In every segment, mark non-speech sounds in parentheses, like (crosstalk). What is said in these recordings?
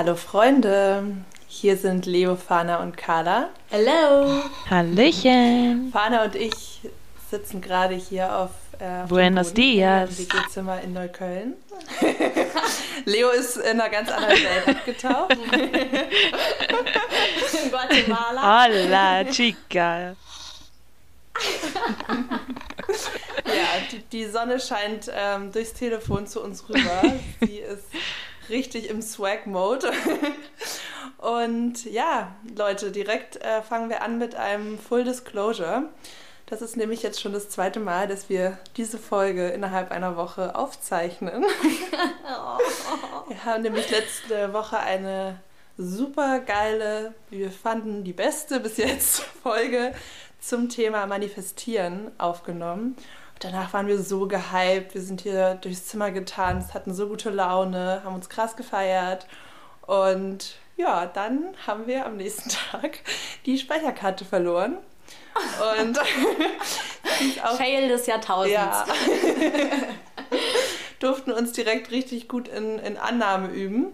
Hallo Freunde, hier sind Leo, Fana und Carla. Hallo. Hallöchen. Fana und ich sitzen gerade hier auf, äh, auf Buenos Dias. im WG-Zimmer in Neukölln. (laughs) Leo ist in einer ganz anderen Welt abgetaucht. (laughs) in Guatemala. Hola, chica. Ja, die, die Sonne scheint ähm, durchs Telefon zu uns rüber. (laughs) Sie ist richtig im Swag-Mode. Und ja, Leute, direkt äh, fangen wir an mit einem Full Disclosure. Das ist nämlich jetzt schon das zweite Mal, dass wir diese Folge innerhalb einer Woche aufzeichnen. (laughs) wir haben nämlich letzte Woche eine super geile, wir fanden, die beste bis jetzt Folge zum Thema Manifestieren aufgenommen. Danach waren wir so gehypt. Wir sind hier durchs Zimmer getanzt, hatten so gute Laune, haben uns krass gefeiert. Und ja, dann haben wir am nächsten (laughs) Tag die Speicherkarte verloren. Und (laughs) auch, Fail des Jahrtausends. Ja, (laughs) durften uns direkt richtig gut in, in Annahme üben.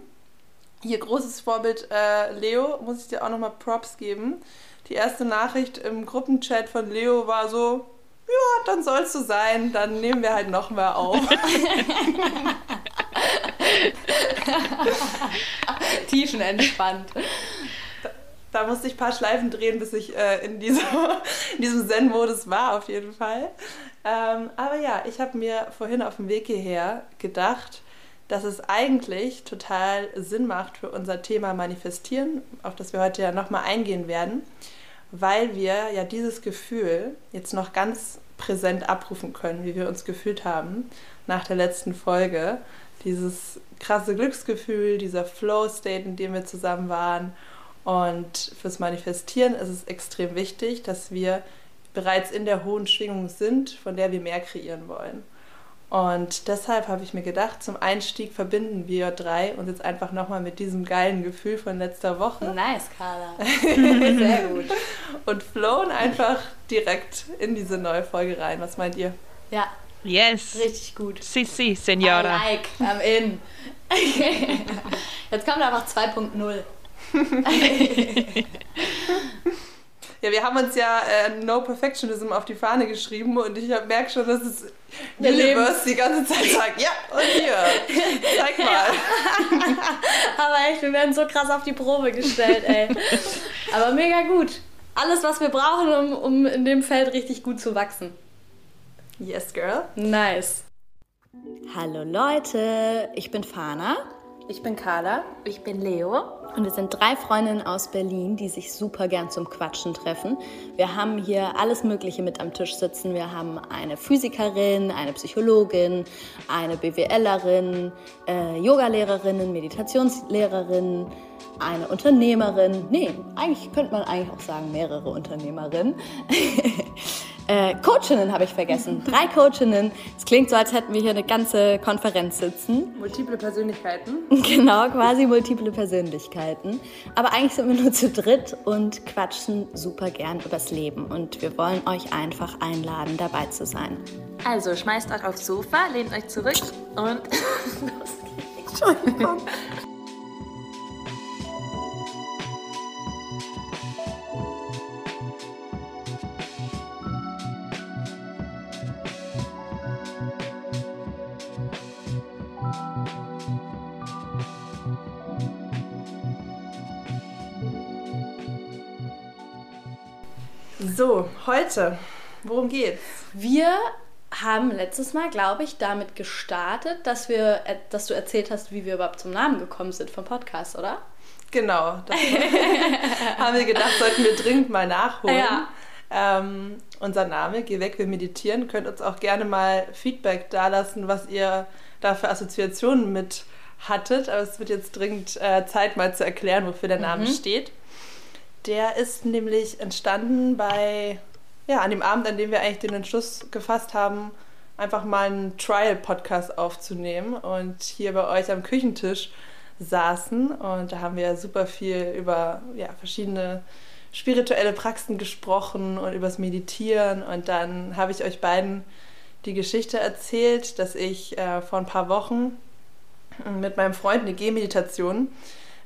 Hier großes Vorbild äh, Leo, muss ich dir auch nochmal Props geben. Die erste Nachricht im Gruppenchat von Leo war so, ja, dann soll es so sein, dann nehmen wir halt noch mehr auf. (laughs) Tiefenentspannt. Da, da musste ich ein paar Schleifen drehen, bis ich äh, in, dieser, in diesem Zen-Modus war, auf jeden Fall. Ähm, aber ja, ich habe mir vorhin auf dem Weg hierher gedacht, dass es eigentlich total Sinn macht für unser Thema Manifestieren, auf das wir heute ja nochmal eingehen werden, weil wir ja dieses Gefühl jetzt noch ganz präsent abrufen können, wie wir uns gefühlt haben nach der letzten Folge. Dieses krasse Glücksgefühl, dieser Flow-State, in dem wir zusammen waren. Und fürs Manifestieren ist es extrem wichtig, dass wir bereits in der hohen Schwingung sind, von der wir mehr kreieren wollen. Und deshalb habe ich mir gedacht, zum Einstieg verbinden wir drei uns jetzt einfach nochmal mit diesem geilen Gefühl von letzter Woche. Nice, Carla. (laughs) Sehr gut. Und flown einfach direkt in diese neue Folge rein. Was meint ihr? Ja. Yes. Richtig gut. Si, si, Senora. I like, I'm in. (laughs) Jetzt kommt einfach 2.0. (laughs) Ja, wir haben uns ja äh, No Perfectionism auf die Fahne geschrieben und ich merke schon, dass es wir Universe die ganze Zeit sagt, ja, und hier, zeig mal. (laughs) Aber echt, wir werden so krass auf die Probe gestellt, ey. Aber mega gut. Alles, was wir brauchen, um, um in dem Feld richtig gut zu wachsen. Yes, girl. Nice. Hallo Leute, ich bin Fana. Ich bin Carla. Ich bin Leo. Und wir sind drei Freundinnen aus Berlin, die sich super gern zum Quatschen treffen. Wir haben hier alles Mögliche mit am Tisch sitzen. Wir haben eine Physikerin, eine Psychologin, eine BWLerin, äh, Yogalehrerinnen, Meditationslehrerinnen, eine Unternehmerin. Nee, eigentlich könnte man eigentlich auch sagen mehrere Unternehmerinnen. (laughs) Äh, Coachinnen habe ich vergessen. (laughs) Drei Coachinnen. Es klingt so, als hätten wir hier eine ganze Konferenz sitzen. Multiple Persönlichkeiten. (laughs) Genau, quasi multiple Persönlichkeiten. Aber eigentlich sind wir nur zu dritt und quatschen super gern übers Leben. Und wir wollen euch einfach einladen, dabei zu sein. Also schmeißt euch aufs Sofa, lehnt euch zurück und los geht's. Entschuldigung. So, heute, worum geht's? Wir haben letztes Mal, glaube ich, damit gestartet, dass, wir, dass du erzählt hast, wie wir überhaupt zum Namen gekommen sind vom Podcast, oder? Genau. Das (laughs) haben wir gedacht, sollten wir dringend mal nachholen. Ja. Ähm, unser Name, Geh weg, wir meditieren. Könnt uns auch gerne mal Feedback dalassen, was ihr da für Assoziationen mit hattet. Aber es wird jetzt dringend äh, Zeit, mal zu erklären, wofür der Name mhm. steht. Der ist nämlich entstanden bei, ja, an dem Abend, an dem wir eigentlich den Entschluss gefasst haben, einfach mal einen Trial-Podcast aufzunehmen und hier bei euch am Küchentisch saßen. Und da haben wir super viel über ja, verschiedene spirituelle Praxen gesprochen und übers Meditieren. Und dann habe ich euch beiden die Geschichte erzählt, dass ich äh, vor ein paar Wochen mit meinem Freund eine Gehmeditation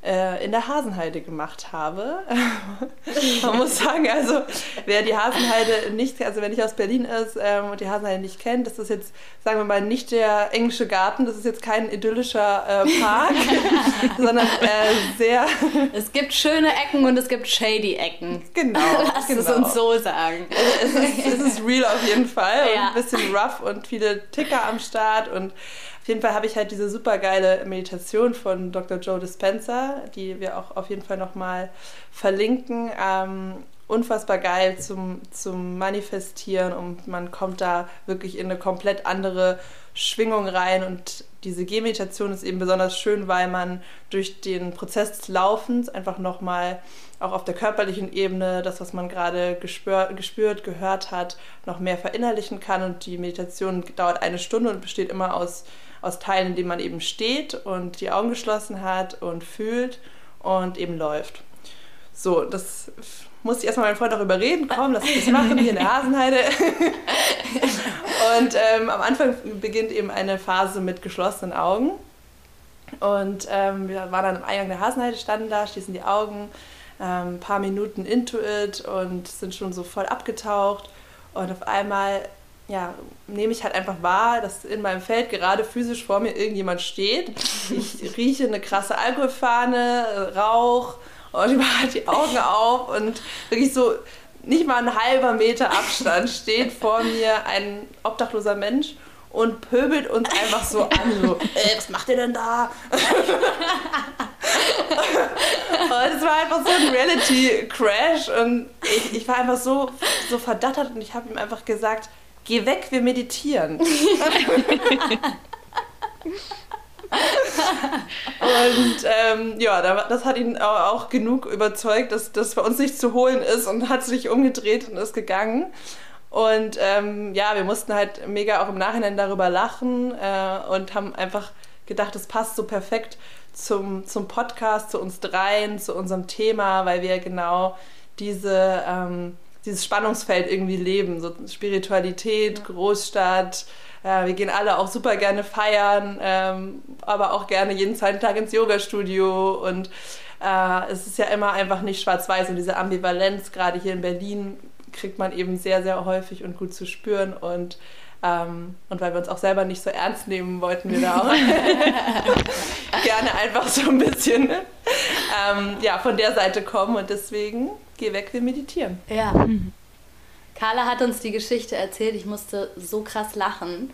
äh, in der Hasenheide gemacht habe. (laughs) Man muss sagen, also wer die Hasenheide nicht, also wer nicht aus Berlin ist ähm, und die Hasenheide nicht kennt, das ist jetzt, sagen wir mal, nicht der englische Garten, das ist jetzt kein idyllischer äh, Park, (laughs) sondern äh, sehr... (laughs) Es gibt schöne Ecken und es gibt shady Ecken. Genau. Lass genau. es uns so sagen. Es ist, es ist real auf jeden Fall ja. und ein bisschen rough und viele Ticker am Start und jeden Fall habe ich halt diese super geile Meditation von Dr. Joe Dispenza, die wir auch auf jeden Fall nochmal verlinken. Ähm, unfassbar geil zum, zum Manifestieren und man kommt da wirklich in eine komplett andere Schwingung rein und diese Gehmeditation ist eben besonders schön, weil man durch den Prozess des Laufens einfach nochmal auch auf der körperlichen Ebene das, was man gerade gespür, gespürt, gehört hat, noch mehr verinnerlichen kann und die Meditation dauert eine Stunde und besteht immer aus aus Teilen, in denen man eben steht und die Augen geschlossen hat und fühlt und eben läuft. So, das musste ich erstmal meinen Freund auch überreden, komm, lass uns das machen hier in der Hasenheide. (laughs) und ähm, am Anfang beginnt eben eine Phase mit geschlossenen Augen. Und ähm, wir waren dann am Eingang der Hasenheide, standen da, schließen die Augen, ein ähm, paar Minuten into it und sind schon so voll abgetaucht. Und auf einmal ja, nehme ich halt einfach wahr, dass in meinem Feld gerade physisch vor mir irgendjemand steht. Ich rieche eine krasse Alkoholfahne, Rauch und ich mache halt die Augen auf und wirklich so nicht mal ein halber Meter Abstand steht vor mir ein obdachloser Mensch und pöbelt uns einfach so an, so, ey, (laughs) was macht ihr denn da? (laughs) und es war einfach so ein Reality-Crash und ich, ich war einfach so, so verdattert und ich habe ihm einfach gesagt, Geh weg, wir meditieren. (laughs) und ähm, ja, das hat ihn auch genug überzeugt, dass das bei uns nicht zu holen ist und hat sich umgedreht und ist gegangen. Und ähm, ja, wir mussten halt mega auch im Nachhinein darüber lachen äh, und haben einfach gedacht, es passt so perfekt zum, zum Podcast, zu uns dreien, zu unserem Thema, weil wir genau diese ähm, dieses Spannungsfeld irgendwie leben. So Spiritualität, ja. Großstadt. Äh, wir gehen alle auch super gerne feiern, ähm, aber auch gerne jeden zweiten Tag ins Yoga-Studio. Und äh, es ist ja immer einfach nicht schwarz-weiß. Und diese Ambivalenz, gerade hier in Berlin, kriegt man eben sehr, sehr häufig und gut zu spüren. Und ähm, und weil wir uns auch selber nicht so ernst nehmen, wollten wir da auch (laughs) (laughs) gerne einfach so ein bisschen ähm, ja, von der Seite kommen. Und deswegen geh weg, wir meditieren. Ja. Carla hat uns die Geschichte erzählt, ich musste so krass lachen.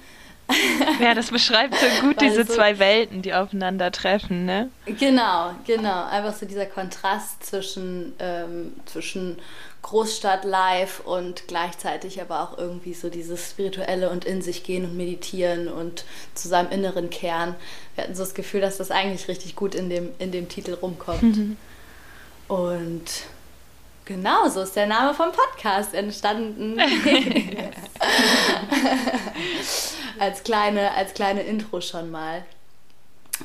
(laughs) Ja, das beschreibt so gut diese so zwei Welten, die aufeinandertreffen, ne? Genau, genau. Einfach so dieser Kontrast zwischen, ähm, zwischen Großstadt live und gleichzeitig aber auch irgendwie so dieses Spirituelle und in sich gehen und meditieren und zu seinem inneren Kern. Wir hatten so das Gefühl, dass das eigentlich richtig gut in dem, in dem Titel rumkommt. Mhm. Und Genau, so ist der Name vom Podcast entstanden. (laughs) (laughs) als, kleine, als kleine Intro schon mal.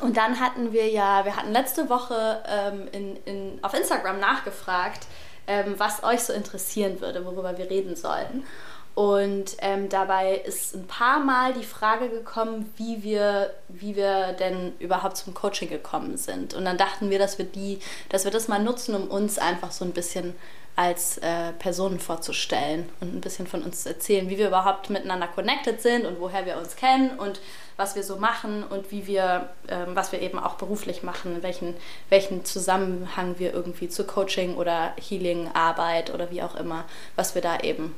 Und dann hatten wir ja, wir hatten letzte Woche ähm, in, in, auf Instagram nachgefragt, ähm, was euch so interessieren würde, worüber wir reden sollten. Und ähm, dabei ist ein paar Mal die Frage gekommen, wie wir, wie wir denn überhaupt zum Coaching gekommen sind. Und dann dachten wir, dass wir die, dass wir das mal nutzen, um uns einfach so ein bisschen als äh, Personen vorzustellen und ein bisschen von uns zu erzählen, wie wir überhaupt miteinander connected sind und woher wir uns kennen und was wir so machen und wie wir, ähm, was wir eben auch beruflich machen, welchen, welchen Zusammenhang wir irgendwie zu Coaching oder Healing, Arbeit oder wie auch immer, was wir da eben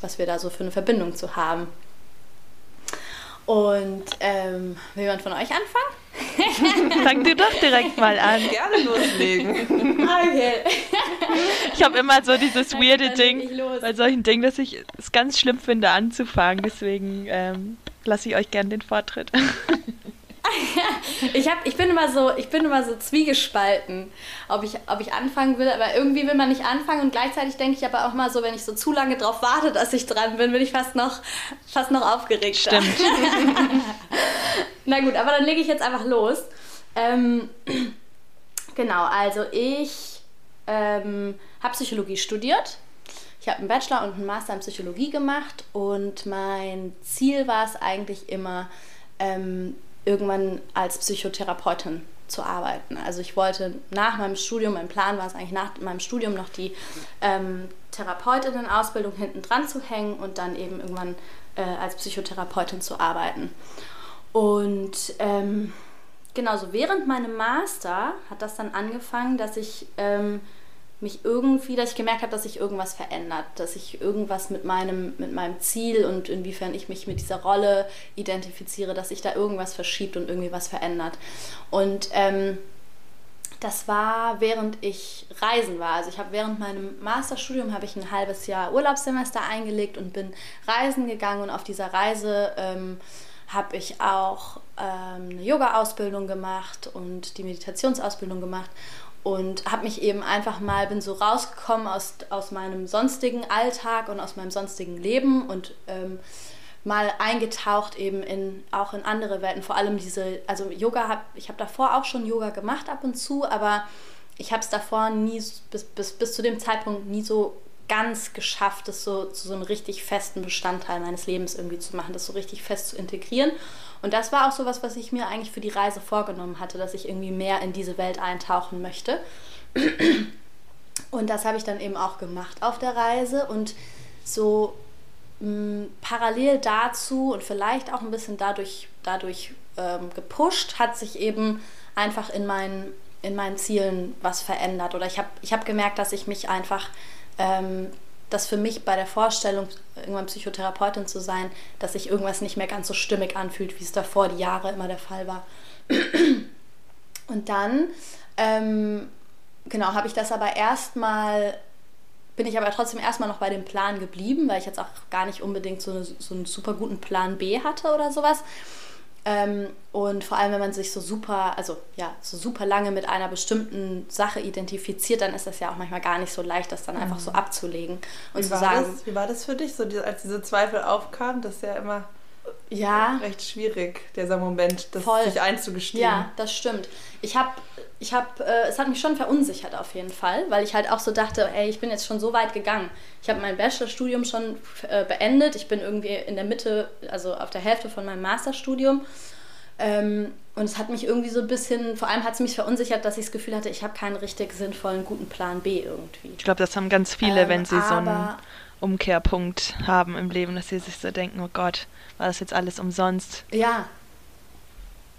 was wir da so für eine Verbindung zu haben. Und ähm, will jemand von euch anfangen? (laughs) Fang du doch direkt mal an. Gerne loslegen. Okay. Ich habe immer so dieses weirde Ding bei solchen Dingen, dass ich es ganz schlimm finde, anzufangen. Deswegen ähm, lasse ich euch gerne den Vortritt. (laughs) (laughs) ich, hab, ich, bin immer so, ich bin immer so zwiegespalten, ob ich, ob ich anfangen will. Aber irgendwie will man nicht anfangen und gleichzeitig denke ich aber auch mal so, wenn ich so zu lange drauf warte, dass ich dran bin, bin ich fast noch, fast noch aufgeregt. Stimmt. (laughs) Na gut, aber dann lege ich jetzt einfach los. Ähm, genau, also ich ähm, habe Psychologie studiert. Ich habe einen Bachelor und einen Master in Psychologie gemacht und mein Ziel war es eigentlich immer, ähm, irgendwann als Psychotherapeutin zu arbeiten. Also ich wollte nach meinem Studium, mein Plan war es eigentlich nach meinem Studium noch die ähm, Therapeutinnen-Ausbildung hinten dran zu hängen und dann eben irgendwann äh, als Psychotherapeutin zu arbeiten. Und ähm, genauso während meinem Master hat das dann angefangen, dass ich ähm, mich irgendwie, dass ich gemerkt habe, dass sich irgendwas verändert, dass ich irgendwas mit meinem, mit meinem Ziel und inwiefern ich mich mit dieser Rolle identifiziere, dass sich da irgendwas verschiebt und irgendwie was verändert. Und ähm, das war, während ich reisen war. Also ich habe während meinem Masterstudium habe ich ein halbes Jahr Urlaubssemester eingelegt und bin reisen gegangen und auf dieser Reise ähm, habe ich auch ähm, eine Yoga-Ausbildung gemacht und die Meditationsausbildung gemacht und habe mich eben einfach mal, bin so rausgekommen aus, aus meinem sonstigen Alltag und aus meinem sonstigen Leben und ähm, mal eingetaucht eben in auch in andere Welten, vor allem diese, also Yoga, hab, ich habe davor auch schon Yoga gemacht ab und zu, aber ich habe es davor nie, bis, bis, bis zu dem Zeitpunkt nie so ganz geschafft, das so zu so einem richtig festen Bestandteil meines Lebens irgendwie zu machen, das so richtig fest zu integrieren. Und das war auch so was, was ich mir eigentlich für die Reise vorgenommen hatte, dass ich irgendwie mehr in diese Welt eintauchen möchte. Und das habe ich dann eben auch gemacht auf der Reise und so mh, mm, parallel dazu und vielleicht auch ein bisschen dadurch, dadurch ähm, gepusht, hat sich eben einfach in meinen, in meinen Zielen was verändert. Oder ich habe ich hab gemerkt, dass ich mich einfach ähm, dass für mich bei der Vorstellung, irgendwann Psychotherapeutin zu sein, dass sich irgendwas nicht mehr ganz so stimmig anfühlt, wie es davor die Jahre immer der Fall war. (clears throat) Und dann, ähm, genau, habe ich das aber erstmal, bin ich aber trotzdem erstmal noch bei dem Plan geblieben, weil ich jetzt auch gar nicht unbedingt so, eine, so einen super guten Plan B hatte oder sowas. Ähm, und vor allem, wenn man sich so super, also ja, so super lange mit einer bestimmten Sache identifiziert, dann ist das ja auch manchmal gar nicht so leicht, das dann einfach so mhm. abzulegen und wie zu sagen. Das, wie war das für dich, so die, als diese Zweifel aufkamen? Das ist ja immer ja. recht schwierig, dieser Moment, das Voll. sich einzugestehen. Ja, das stimmt. Ich habe, ich habe, äh, es hat mich schon verunsichert auf jeden Fall, weil ich halt auch so dachte, ey, ich bin jetzt schon so weit gegangen. Ich habe mein Bachelorstudium schon äh, beendet. Ich bin irgendwie in der Mitte, also auf der Hälfte von meinem Masterstudium. Ähm, und es hat mich irgendwie so ein bisschen, vor allem hat es mich verunsichert, dass ich das Gefühl hatte, ich habe keinen richtig sinnvollen, guten Plan B irgendwie. Ich glaube, das haben ganz viele, ähm, wenn sie so einen Umkehrpunkt haben im Leben, dass sie sich so denken, oh Gott, war das jetzt alles umsonst? Ja.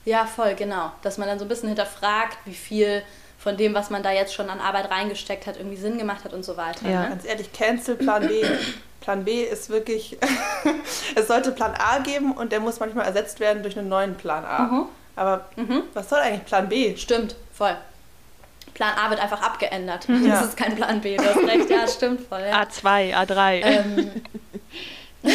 Ja, voll, genau. Dass man dann so ein bisschen hinterfragt, wie viel von dem, was man da jetzt schon an Arbeit reingesteckt hat, irgendwie Sinn gemacht hat und so weiter. Ja. Ne? Ganz ehrlich, Cancel Plan B. Plan B ist wirklich, (laughs) es sollte Plan A geben und der muss manchmal ersetzt werden durch einen neuen Plan A. Mhm. Aber mhm. was soll eigentlich Plan B? Stimmt, voll. Plan A wird einfach abgeändert. Ja. Das ist kein Plan B, du hast recht, ja, stimmt voll. Ja. A2, A3. Ähm. (laughs)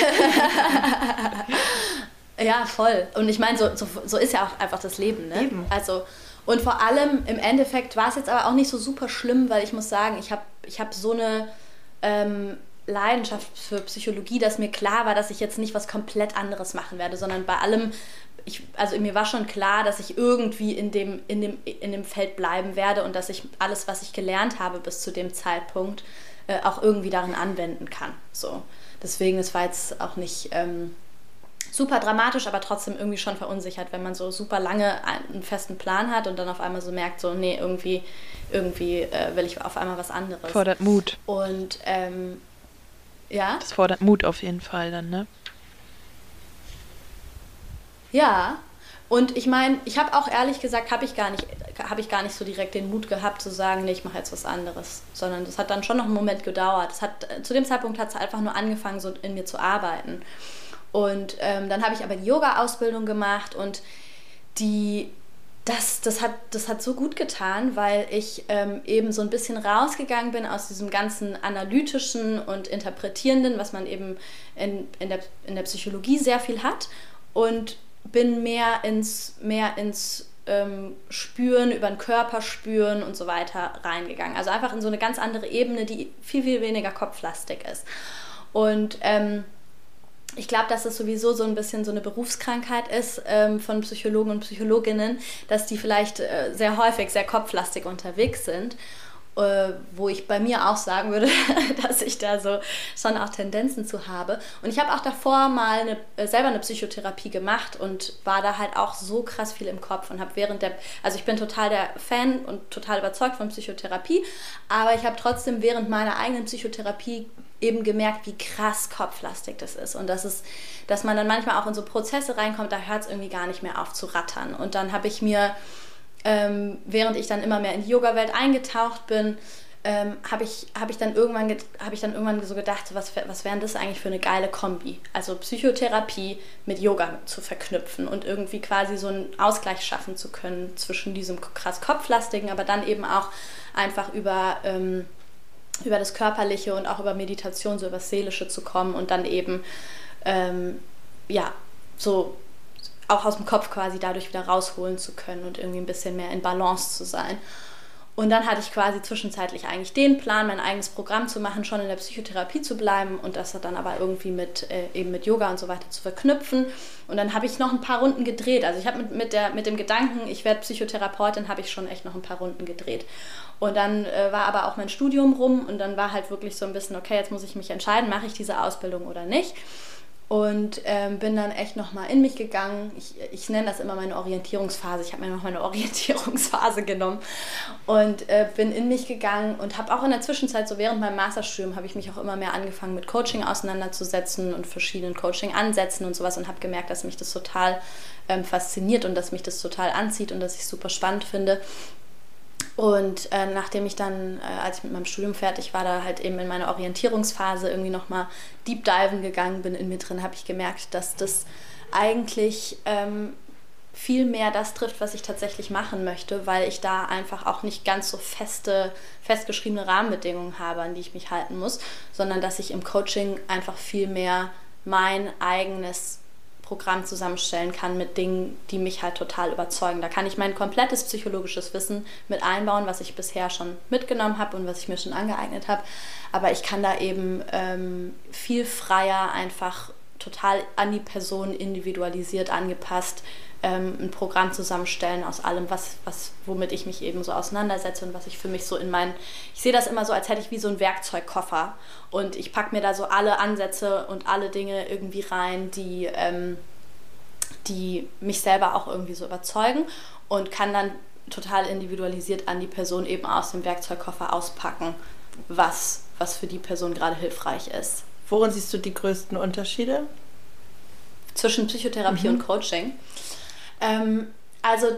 ja, voll. Und ich meine, so, so, so, ist ja auch einfach das Leben. Ne? Eben. Also, und vor allem im Endeffekt war es jetzt aber auch nicht so super schlimm, weil ich muss sagen, ich habe ich hab so eine ähm, Leidenschaft für Psychologie, dass mir klar war, dass ich jetzt nicht was komplett anderes machen werde, sondern bei allem, ich, also mir war schon klar, dass ich irgendwie in dem, in, dem, in dem Feld bleiben werde und dass ich alles, was ich gelernt habe bis zu dem Zeitpunkt, äh, auch irgendwie darin anwenden kann. So. Deswegen, es war jetzt auch nicht ähm, super dramatisch, aber trotzdem irgendwie schon verunsichert, wenn man so super lange einen festen Plan hat und dann auf einmal so merkt, so, nee, irgendwie, irgendwie äh, will ich auf einmal was anderes. Fordert Mut. Und ähm, ja. Das fordert Mut auf jeden Fall dann, ne? Ja. Und ich meine, ich habe auch ehrlich gesagt, habe ich gar nicht, habe ich gar nicht so direkt den Mut gehabt zu sagen, nee, ich mache jetzt was anderes, sondern das hat dann schon noch einen Moment gedauert. Das hat, zu dem Zeitpunkt hat es einfach nur angefangen, so in mir zu arbeiten. Und ähm, dann habe ich aber die Yoga-Ausbildung gemacht und die das, das, hat, das hat so gut getan, weil ich ähm, eben so ein bisschen rausgegangen bin aus diesem ganzen analytischen und interpretierenden, was man eben in, in, der, in der Psychologie sehr viel hat und bin mehr ins, mehr ins ähm, Spüren, über den Körper spüren und so weiter reingegangen. Also einfach in so eine ganz andere Ebene, die viel, viel weniger kopflastig ist. Und ähm, ich glaube, dass es sowieso so ein bisschen so eine Berufskrankheit ist ähm, von Psychologen und Psychologinnen, dass die vielleicht äh, sehr häufig sehr kopflastig unterwegs sind. Äh, wo ich bei mir auch sagen würde, (laughs) dass ich da so schon auch Tendenzen zu habe. Und ich habe auch davor mal eine, äh, selber eine Psychotherapie gemacht und war da halt auch so krass viel im Kopf und habe während der, also ich bin total der Fan und total überzeugt von Psychotherapie, aber ich habe trotzdem während meiner eigenen Psychotherapie eben gemerkt, wie krass kopflastig das ist und dass es, dass man dann manchmal auch in so Prozesse reinkommt, da hört es irgendwie gar nicht mehr auf zu rattern. Und dann habe ich mir ähm, während ich dann immer mehr in die Yoga-Welt eingetaucht bin, ähm, habe ich, hab ich, dann irgendwann hab ich dann irgendwann so gedacht, was, was wäre das eigentlich für eine geile Kombi? Also Psychotherapie mit Yoga zu verknüpfen und irgendwie quasi so einen Ausgleich schaffen zu können zwischen diesem krass kopflastigen, aber dann eben auch einfach über, ähm, über das Körperliche und auch über Meditation, so über das Seelische zu kommen und dann eben, ähm, ja, so auch aus dem Kopf quasi dadurch wieder rausholen zu können und irgendwie ein bisschen mehr in Balance zu sein. Und dann hatte ich quasi zwischenzeitlich eigentlich den Plan, mein eigenes Programm zu machen, schon in der Psychotherapie zu bleiben und das dann aber irgendwie mit äh, eben mit Yoga und so weiter zu verknüpfen. Und dann habe ich noch ein paar Runden gedreht. Also ich habe mit, mit, mit dem Gedanken, ich werde Psychotherapeutin, habe ich schon echt noch ein paar Runden gedreht. Und dann äh, war aber auch mein Studium rum und dann war halt wirklich so ein bisschen, okay, jetzt muss ich mich entscheiden, mache ich diese Ausbildung oder nicht und ähm, bin dann echt nochmal in mich gegangen. Ich, ich nenne das immer meine Orientierungsphase. Ich habe mir noch meine (laughs) Orientierungsphase genommen und äh, bin in mich gegangen und habe auch in der Zwischenzeit, so während meinem Masterstudium, habe ich mich auch immer mehr angefangen mit Coaching auseinanderzusetzen und verschiedenen Coaching-Ansätzen und sowas und habe gemerkt, dass mich das total ähm, fasziniert und dass mich das total anzieht und dass ich es super spannend finde. Und äh, nachdem ich dann, äh, als ich mit meinem Studium fertig war, da halt eben in meiner Orientierungsphase irgendwie nochmal deep diven gegangen bin in mir drin, habe ich gemerkt, dass das eigentlich ähm, viel mehr das trifft, was ich tatsächlich machen möchte, weil ich da einfach auch nicht ganz so feste, festgeschriebene Rahmenbedingungen habe, an die ich mich halten muss, sondern dass ich im Coaching einfach viel mehr mein eigenes Programm zusammenstellen kann mit Dingen, die mich halt total überzeugen. Da kann ich mein komplettes psychologisches Wissen mit einbauen, was ich bisher schon mitgenommen habe und was ich mir schon angeeignet habe. Aber ich kann da eben ähm, viel freier einfach total an die Person individualisiert angepasst ähm, ein Programm zusammenstellen aus allem, was, was, womit ich mich eben so auseinandersetze und was ich für mich so in meinen, ich sehe das immer so, als hätte ich wie so einen Werkzeugkoffer und ich packe mir da so alle Ansätze und alle Dinge irgendwie rein, die, ähm, die mich selber auch irgendwie so überzeugen und kann dann total individualisiert an die Person eben aus dem Werkzeugkoffer auspacken, was, was für die Person gerade hilfreich ist. Worin siehst du die größten Unterschiede? Zwischen Psychotherapie mhm. und Coaching. Ähm, also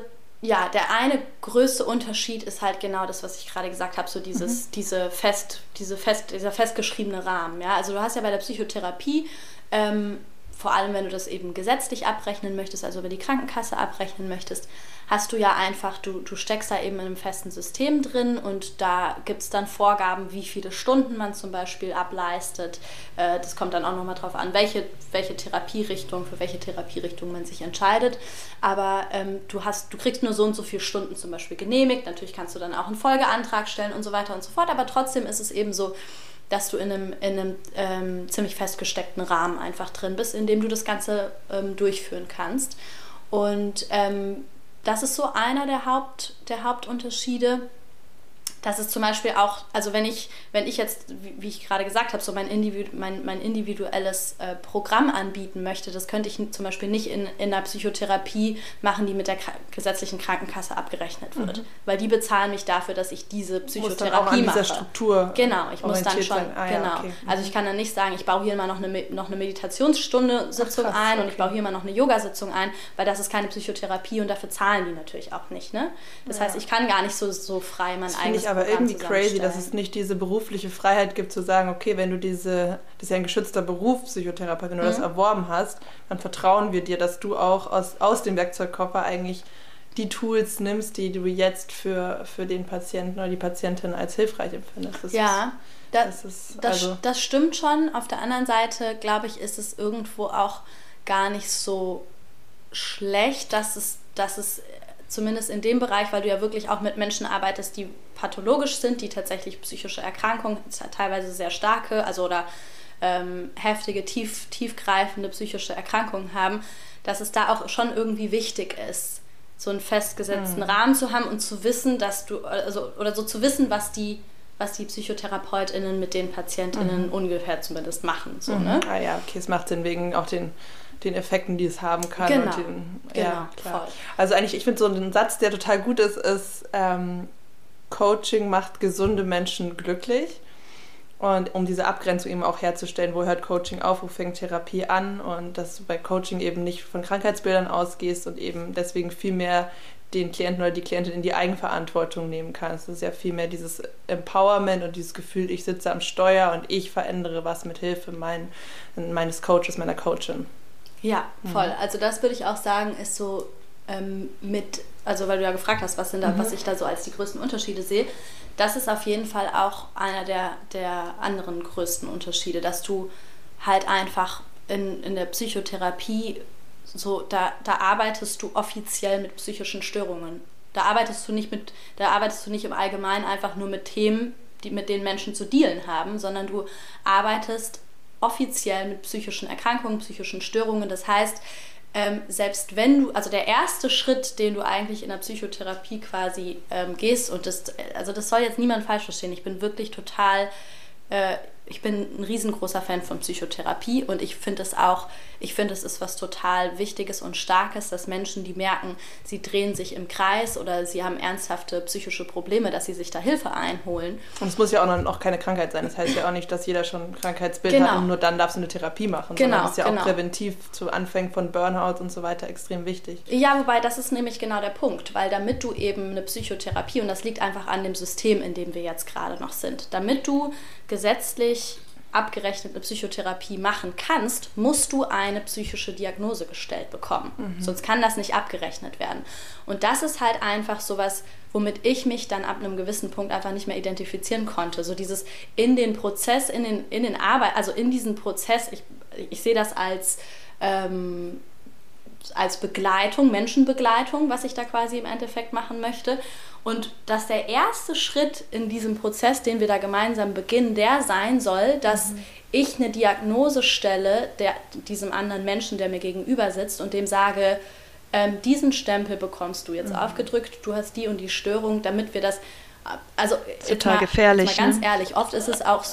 ja, der eine größte Unterschied ist halt genau das, was ich gerade gesagt habe, so dieses, mhm. diese fest, diese fest, dieser festgeschriebene Rahmen. Ja? Also du hast ja bei der Psychotherapie ähm, vor allem wenn du das eben gesetzlich abrechnen möchtest, also über die Krankenkasse abrechnen möchtest, hast du ja einfach, du, du steckst da eben in einem festen System drin und da gibt es dann Vorgaben, wie viele Stunden man zum Beispiel ableistet. Äh, das kommt dann auch nochmal drauf an, welche, welche Therapierichtung, für welche Therapierichtung man sich entscheidet. Aber ähm, du, hast, du kriegst nur so und so viele Stunden zum Beispiel genehmigt. Natürlich kannst du dann auch einen Folgeantrag stellen und so weiter und so fort. Aber trotzdem ist es eben so, dass du in einem, in einem ähm, ziemlich festgesteckten Rahmen einfach drin bist, in dem du das Ganze ähm, durchführen kannst. Und ähm, das ist so einer der, Haupt, der Hauptunterschiede das ist zum Beispiel auch, also wenn ich, wenn ich jetzt, wie, ich gerade gesagt habe, so mein, Individu mein, mein individuelles äh, Programm anbieten möchte, das könnte ich zum Beispiel nicht in, in einer Psychotherapie machen, die mit der gesetzlichen Krankenkasse abgerechnet wird. Mhm. Weil die bezahlen mich dafür, dass ich diese Psychotherapie mache. Struktur genau, ich muss dann schon, ah, ja, genau. Okay. Also ich kann dann nicht sagen, ich baue hier mal noch eine, noch eine Meditationsstunde Sitzung Ach, krass, ein okay. und ich baue hier mal noch eine Yoga-Sitzung ein, weil das ist keine Psychotherapie und dafür zahlen die natürlich auch nicht. Ne? Das ja. heißt, ich kann gar nicht so, so frei mein eigenes aber irgendwie crazy, dass es nicht diese berufliche Freiheit gibt, zu sagen, okay, wenn du diese, das ist ja ein geschützter Beruf, Psychotherapeut, wenn du mhm. das erworben hast, dann vertrauen wir dir, dass du auch aus, aus dem Werkzeugkoffer eigentlich die Tools nimmst, die du jetzt für, für den Patienten oder die Patientin als hilfreich empfindest. Das ja, ist, das, das, ist, das, also das stimmt schon. Auf der anderen Seite, glaube ich, ist es irgendwo auch gar nicht so schlecht, dass es, dass es zumindest in dem Bereich, weil du ja wirklich auch mit Menschen arbeitest, die pathologisch sind, die tatsächlich psychische Erkrankungen, teilweise sehr starke, also oder ähm, heftige, tief, tiefgreifende psychische Erkrankungen haben, dass es da auch schon irgendwie wichtig ist, so einen festgesetzten mhm. Rahmen zu haben und zu wissen, dass du, also, oder so zu wissen, was die, was die PsychotherapeutInnen mit den PatientInnen mhm. ungefähr zumindest machen. So, mhm. ne? Ah ja, okay, es macht Sinn wegen auch den, den Effekten, die es haben kann. Genau, den, genau ja, klar. Voll. Also eigentlich, ich finde so ein Satz, der total gut ist, ist ähm, Coaching macht gesunde Menschen glücklich. Und um diese Abgrenzung eben auch herzustellen, wo hört Coaching auf, wo fängt Therapie an und dass du bei Coaching eben nicht von Krankheitsbildern ausgehst und eben deswegen viel mehr den Klienten oder die Klientin in die Eigenverantwortung nehmen kannst. Das ist ja viel mehr dieses Empowerment und dieses Gefühl, ich sitze am Steuer und ich verändere was mit Hilfe mein, meines Coaches, meiner Coachin. Ja, voll. Mhm. Also das würde ich auch sagen, ist so ähm, mit, also weil du ja gefragt hast, was sind da, mhm. was ich da so als die größten Unterschiede sehe das ist auf jeden Fall auch einer der, der anderen größten Unterschiede, dass du halt einfach in, in der Psychotherapie so, da, da arbeitest du offiziell mit psychischen Störungen. Da arbeitest du nicht mit, da arbeitest du nicht im Allgemeinen einfach nur mit Themen, die mit denen Menschen zu dealen haben, sondern du arbeitest offiziell mit psychischen Erkrankungen, psychischen Störungen. Das heißt, ähm, selbst wenn du, also der erste Schritt, den du eigentlich in der Psychotherapie quasi ähm, gehst, und das, also das soll jetzt niemand falsch verstehen, ich bin wirklich total äh, ich bin ein riesengroßer Fan von Psychotherapie und ich finde es auch, ich finde es ist was total Wichtiges und Starkes, dass Menschen, die merken, sie drehen sich im Kreis oder sie haben ernsthafte psychische Probleme, dass sie sich da Hilfe einholen. Und es muss ja auch noch keine Krankheit sein. Das heißt ja auch nicht, dass jeder schon ein Krankheitsbild genau. hat und nur dann darfst du eine Therapie machen. Genau, sondern das ist ja genau. auch präventiv zu Anfängen von Burnout und so weiter extrem wichtig. Ja, wobei das ist nämlich genau der Punkt, weil damit du eben eine Psychotherapie, und das liegt einfach an dem System, in dem wir jetzt gerade noch sind, damit du gesetzlich abgerechnet eine Psychotherapie machen kannst, musst du eine psychische Diagnose gestellt bekommen. Mhm. Sonst kann das nicht abgerechnet werden. Und das ist halt einfach sowas, womit ich mich dann ab einem gewissen Punkt einfach nicht mehr identifizieren konnte. So dieses in den Prozess, in den, in den Arbeit, also in diesen Prozess, ich, ich sehe das als ähm, als Begleitung, Menschenbegleitung, was ich da quasi im Endeffekt machen möchte. Und dass der erste Schritt in diesem Prozess, den wir da gemeinsam beginnen, der sein soll, dass mhm. ich eine Diagnose stelle, der, diesem anderen Menschen, der mir gegenüber sitzt und dem sage, ähm, diesen Stempel bekommst du jetzt mhm. aufgedrückt, du hast die und die Störung, damit wir das, also total mal, gefährlich. Mal ganz ne? ehrlich, oft ist es auch,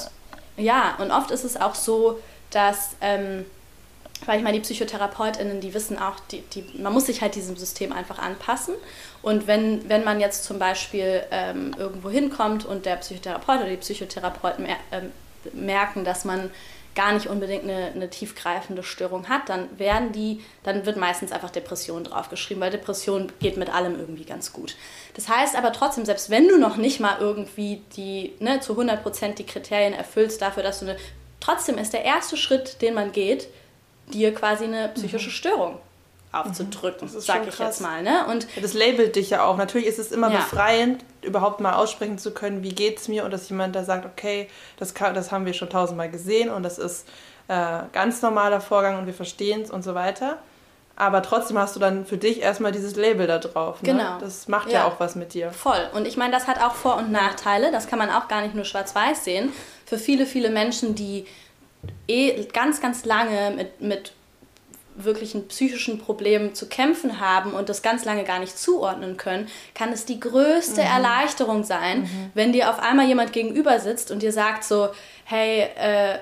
ja, und oft ist es auch so, dass ähm, weil ich meine, die PsychotherapeutInnen, die wissen auch, die, die, man muss sich halt diesem System einfach anpassen. Und wenn, wenn man jetzt zum Beispiel ähm, irgendwo hinkommt und der Psychotherapeut oder die Psychotherapeuten mer ähm, merken, dass man gar nicht unbedingt eine, eine, tiefgreifende Störung hat, dann werden die, dann wird meistens einfach Depression draufgeschrieben, weil Depression geht mit allem irgendwie ganz gut. Das heißt aber trotzdem, selbst wenn du noch nicht mal irgendwie die, ne, zu 100% die Kriterien erfüllst dafür, dass du eine, trotzdem ist der erste Schritt, den man geht, dir quasi eine psychische mhm. Störung aufzudrücken, mhm. sag ich jetzt mal. Ne? Und das labelt dich ja auch. Natürlich ist es immer ja. befreiend, überhaupt mal aussprechen zu können, wie geht es mir und dass jemand da sagt, okay, das, kann, das haben wir schon tausendmal gesehen und das ist äh, ganz normaler Vorgang und wir verstehen es und so weiter. Aber trotzdem hast du dann für dich erstmal dieses Label da drauf. Ne? Genau. Das macht ja. ja auch was mit dir. Voll. Und ich meine, das hat auch Vor- und Nachteile. Das kann man auch gar nicht nur schwarz-weiß sehen. Für viele, viele Menschen, die eh ganz, ganz lange mit, mit wirklichen psychischen Problemen zu kämpfen haben und das ganz lange gar nicht zuordnen können, kann es die größte mhm. Erleichterung sein, mhm. wenn dir auf einmal jemand gegenüber sitzt und dir sagt so, hey, äh,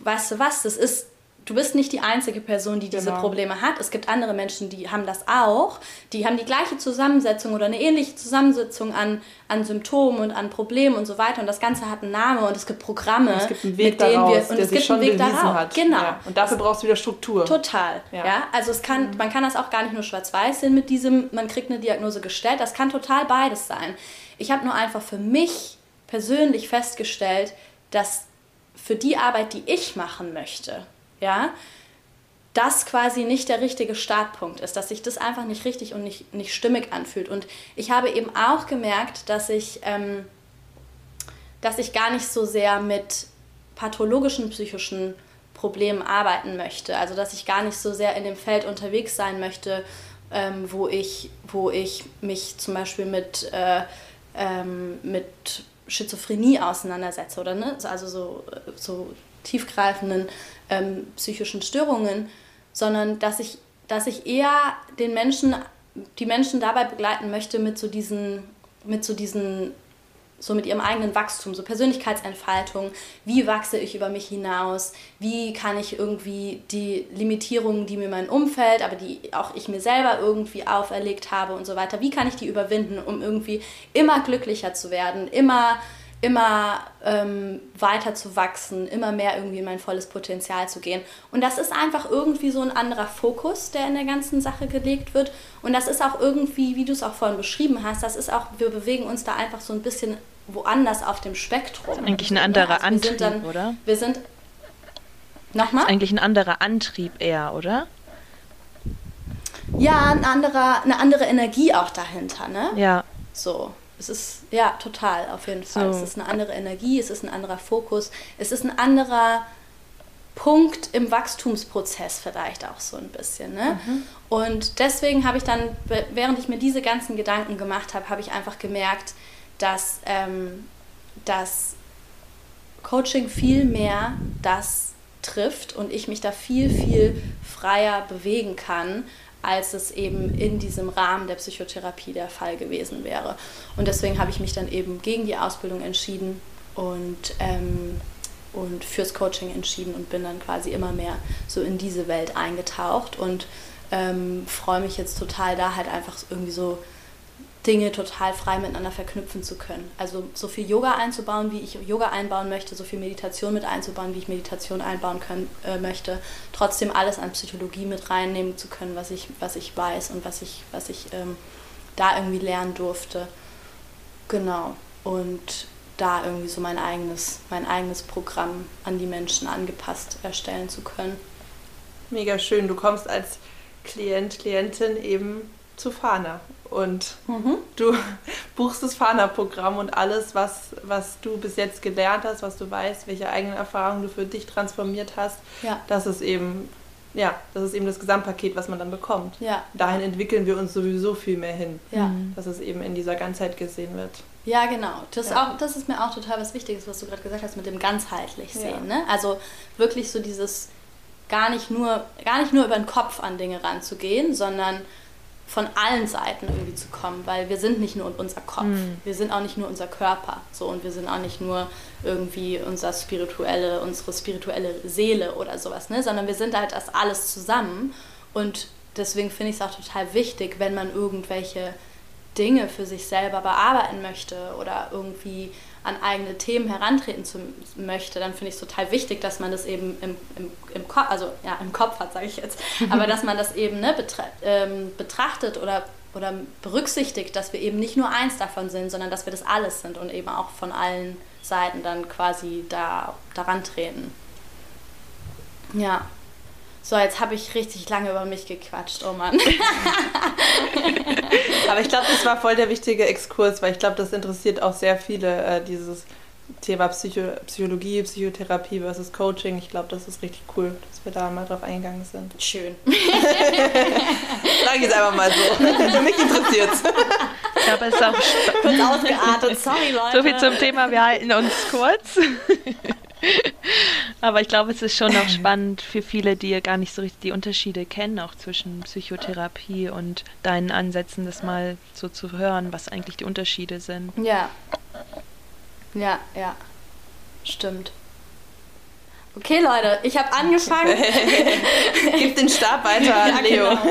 weißt du was, das ist du bist nicht die einzige Person, die diese genau. Probleme hat. Es gibt andere Menschen, die haben das auch. Die haben die gleiche Zusammensetzung oder eine ähnliche Zusammensetzung an, an Symptomen und an Problemen und so weiter. Und das Ganze hat einen Namen und es gibt Programme, und es gibt einen Weg mit denen daraus, wir und es gibt einen Weg daraus. Hat. Genau. Ja. Und dafür brauchst du wieder Struktur. Total. Ja. ja? Also es kann, mhm. man kann das auch gar nicht nur schwarz-weiß sehen mit diesem, man kriegt eine Diagnose gestellt. Das kann total beides sein. Ich habe nur einfach für mich persönlich festgestellt, dass für die Arbeit, die ich machen möchte, ja, das quasi nicht der richtige Startpunkt ist, dass sich das einfach nicht richtig und nicht, nicht stimmig anfühlt. Und ich habe eben auch gemerkt, dass ich, ähm, dass ich gar nicht so sehr mit pathologischen psychischen Problemen arbeiten möchte. Also dass ich gar nicht so sehr in dem Feld unterwegs sein möchte, ähm, wo, ich, wo ich mich zum Beispiel mit, äh, ähm, mit Schizophrenie auseinandersetze oder ne? also so, so tiefgreifenden ähm, psychischen Störungen, sondern dass ich, dass ich eher den Menschen die Menschen dabei begleiten möchte mit so diesen, mit so diesen so mit ihrem eigenen Wachstum, so Persönlichkeitsentfaltung, wie wachse ich über mich hinaus, wie kann ich irgendwie die Limitierungen, die mir mein Umfeld, aber die auch ich mir selber irgendwie auferlegt habe und so weiter, wie kann ich die überwinden, um irgendwie immer glücklicher zu werden, immer immer ähm, weiter zu wachsen, immer mehr irgendwie in mein volles Potenzial zu gehen. Und das ist einfach irgendwie so ein anderer Fokus, der in der ganzen Sache gelegt wird. Und das ist auch irgendwie, wie du es auch vorhin beschrieben hast, das ist auch, wir bewegen uns da einfach so ein bisschen woanders auf dem Spektrum. Das ist eigentlich ein anderer also Antrieb, dann, oder? Wir sind. Nochmal? Das ist eigentlich ein anderer Antrieb eher, oder? Ja, ein anderer, eine andere Energie auch dahinter, ne? Ja. So. Es ist, ja, total, auf jeden Fall. So. Es ist eine andere Energie, es ist ein anderer Fokus, es ist ein anderer Punkt im Wachstumsprozess vielleicht auch so ein bisschen. Ne? Mhm. Und deswegen habe ich dann, während ich mir diese ganzen Gedanken gemacht habe, habe ich einfach gemerkt, dass, ähm, dass Coaching viel mehr das trifft und ich mich da viel, viel freier bewegen kann als es eben in diesem Rahmen der Psychotherapie der Fall gewesen wäre. Und deswegen habe ich mich dann eben gegen die Ausbildung entschieden und, ähm, und fürs Coaching entschieden und bin dann quasi immer mehr so in diese Welt eingetaucht und ähm, freue mich jetzt total da halt einfach irgendwie so Dinge total frei miteinander verknüpfen zu können. Also so viel Yoga einzubauen, wie ich Yoga einbauen möchte, so viel Meditation mit einzubauen, wie ich Meditation einbauen können, äh, möchte. Trotzdem alles an Psychologie mit reinnehmen zu können, was ich, was ich weiß und was ich, was ich ähm, da irgendwie lernen durfte. Genau. Und da irgendwie so mein eigenes, mein eigenes Programm an die Menschen angepasst erstellen zu können. Mega schön. Du kommst als Klient, Klientin eben zu Fana und mhm. du (laughs) buchst das Fana-Programm und alles, was, was du bis jetzt gelernt hast, was du weißt, welche eigenen Erfahrungen du für dich transformiert hast, ja. das ist eben ja, das ist eben das Gesamtpaket, was man dann bekommt. Ja. Dahin entwickeln wir uns sowieso viel mehr hin, ja. dass es eben in dieser Ganzheit gesehen wird. Ja, genau. Das, ja. Auch, das ist mir auch total was Wichtiges, was du gerade gesagt hast, mit dem ganzheitlich sehen. Ne? Also wirklich so dieses gar nicht nur, gar nicht nur über den Kopf an Dinge ranzugehen, sondern von allen Seiten irgendwie zu kommen, weil wir sind nicht nur unser Kopf, mhm. wir sind auch nicht nur unser Körper, so und wir sind auch nicht nur irgendwie unser spirituelle, unsere spirituelle Seele oder sowas, ne, sondern wir sind halt das alles zusammen. Und deswegen finde ich es auch total wichtig, wenn man irgendwelche Dinge für sich selber bearbeiten möchte oder irgendwie an eigene Themen herantreten zu, möchte, dann finde ich es total wichtig, dass man das eben im, im, im Kopf, also ja, im Kopf hat, sage ich jetzt, (laughs) aber dass man das eben ne, betra ähm, betrachtet oder, oder berücksichtigt, dass wir eben nicht nur eins davon sind, sondern dass wir das alles sind und eben auch von allen Seiten dann quasi da daran treten. Ja. So, jetzt habe ich richtig lange über mich gequatscht, oh Mann. (laughs) Aber ich glaube, das war voll der wichtige Exkurs, weil ich glaube, das interessiert auch sehr viele, äh, dieses Thema Psycho Psychologie, Psychotherapie versus Coaching. Ich glaube, das ist richtig cool, dass wir da mal drauf eingegangen sind. Schön. Sag ich jetzt einfach mal so. Mich interessiert es. Ja, aber es ist auch kurz ausgeartet. Sorry, Leute. So viel zum Thema, wir halten uns kurz. (laughs) (laughs) Aber ich glaube, es ist schon auch spannend für viele, die ja gar nicht so richtig die Unterschiede kennen, auch zwischen Psychotherapie und deinen Ansätzen, das mal so zu hören, was eigentlich die Unterschiede sind. Ja. Ja, ja. Stimmt. Okay, Leute, ich habe angefangen. (laughs) Gib den Stab weiter an ja, Leo. Genau.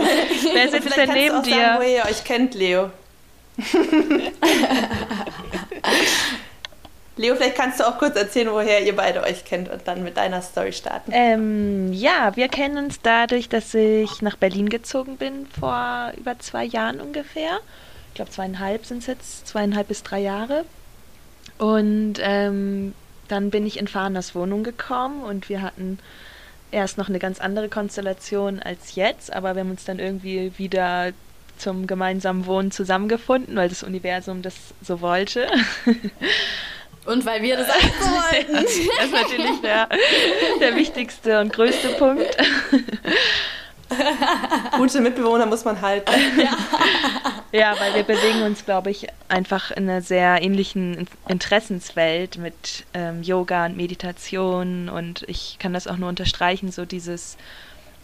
Wer sitzt denn neben dir? Sagen, wo ihr euch kennt, Leo. (laughs) Leo, vielleicht kannst du auch kurz erzählen, woher ihr beide euch kennt und dann mit deiner Story starten. Ähm, ja, wir kennen uns dadurch, dass ich nach Berlin gezogen bin vor über zwei Jahren ungefähr. Ich glaube, zweieinhalb sind es jetzt, zweieinhalb bis drei Jahre. Und ähm, dann bin ich in Fahners Wohnung gekommen und wir hatten erst noch eine ganz andere Konstellation als jetzt, aber wir haben uns dann irgendwie wieder zum gemeinsamen Wohnen zusammengefunden, weil das Universum das so wollte. (laughs) Und weil wir das auch (laughs) so wollten. das ist natürlich der, der wichtigste und größte Punkt. (laughs) Gute Mitbewohner muss man halten. Ja. ja, weil wir bewegen uns, glaube ich, einfach in einer sehr ähnlichen Interessenswelt mit ähm, Yoga und Meditation und ich kann das auch nur unterstreichen, so dieses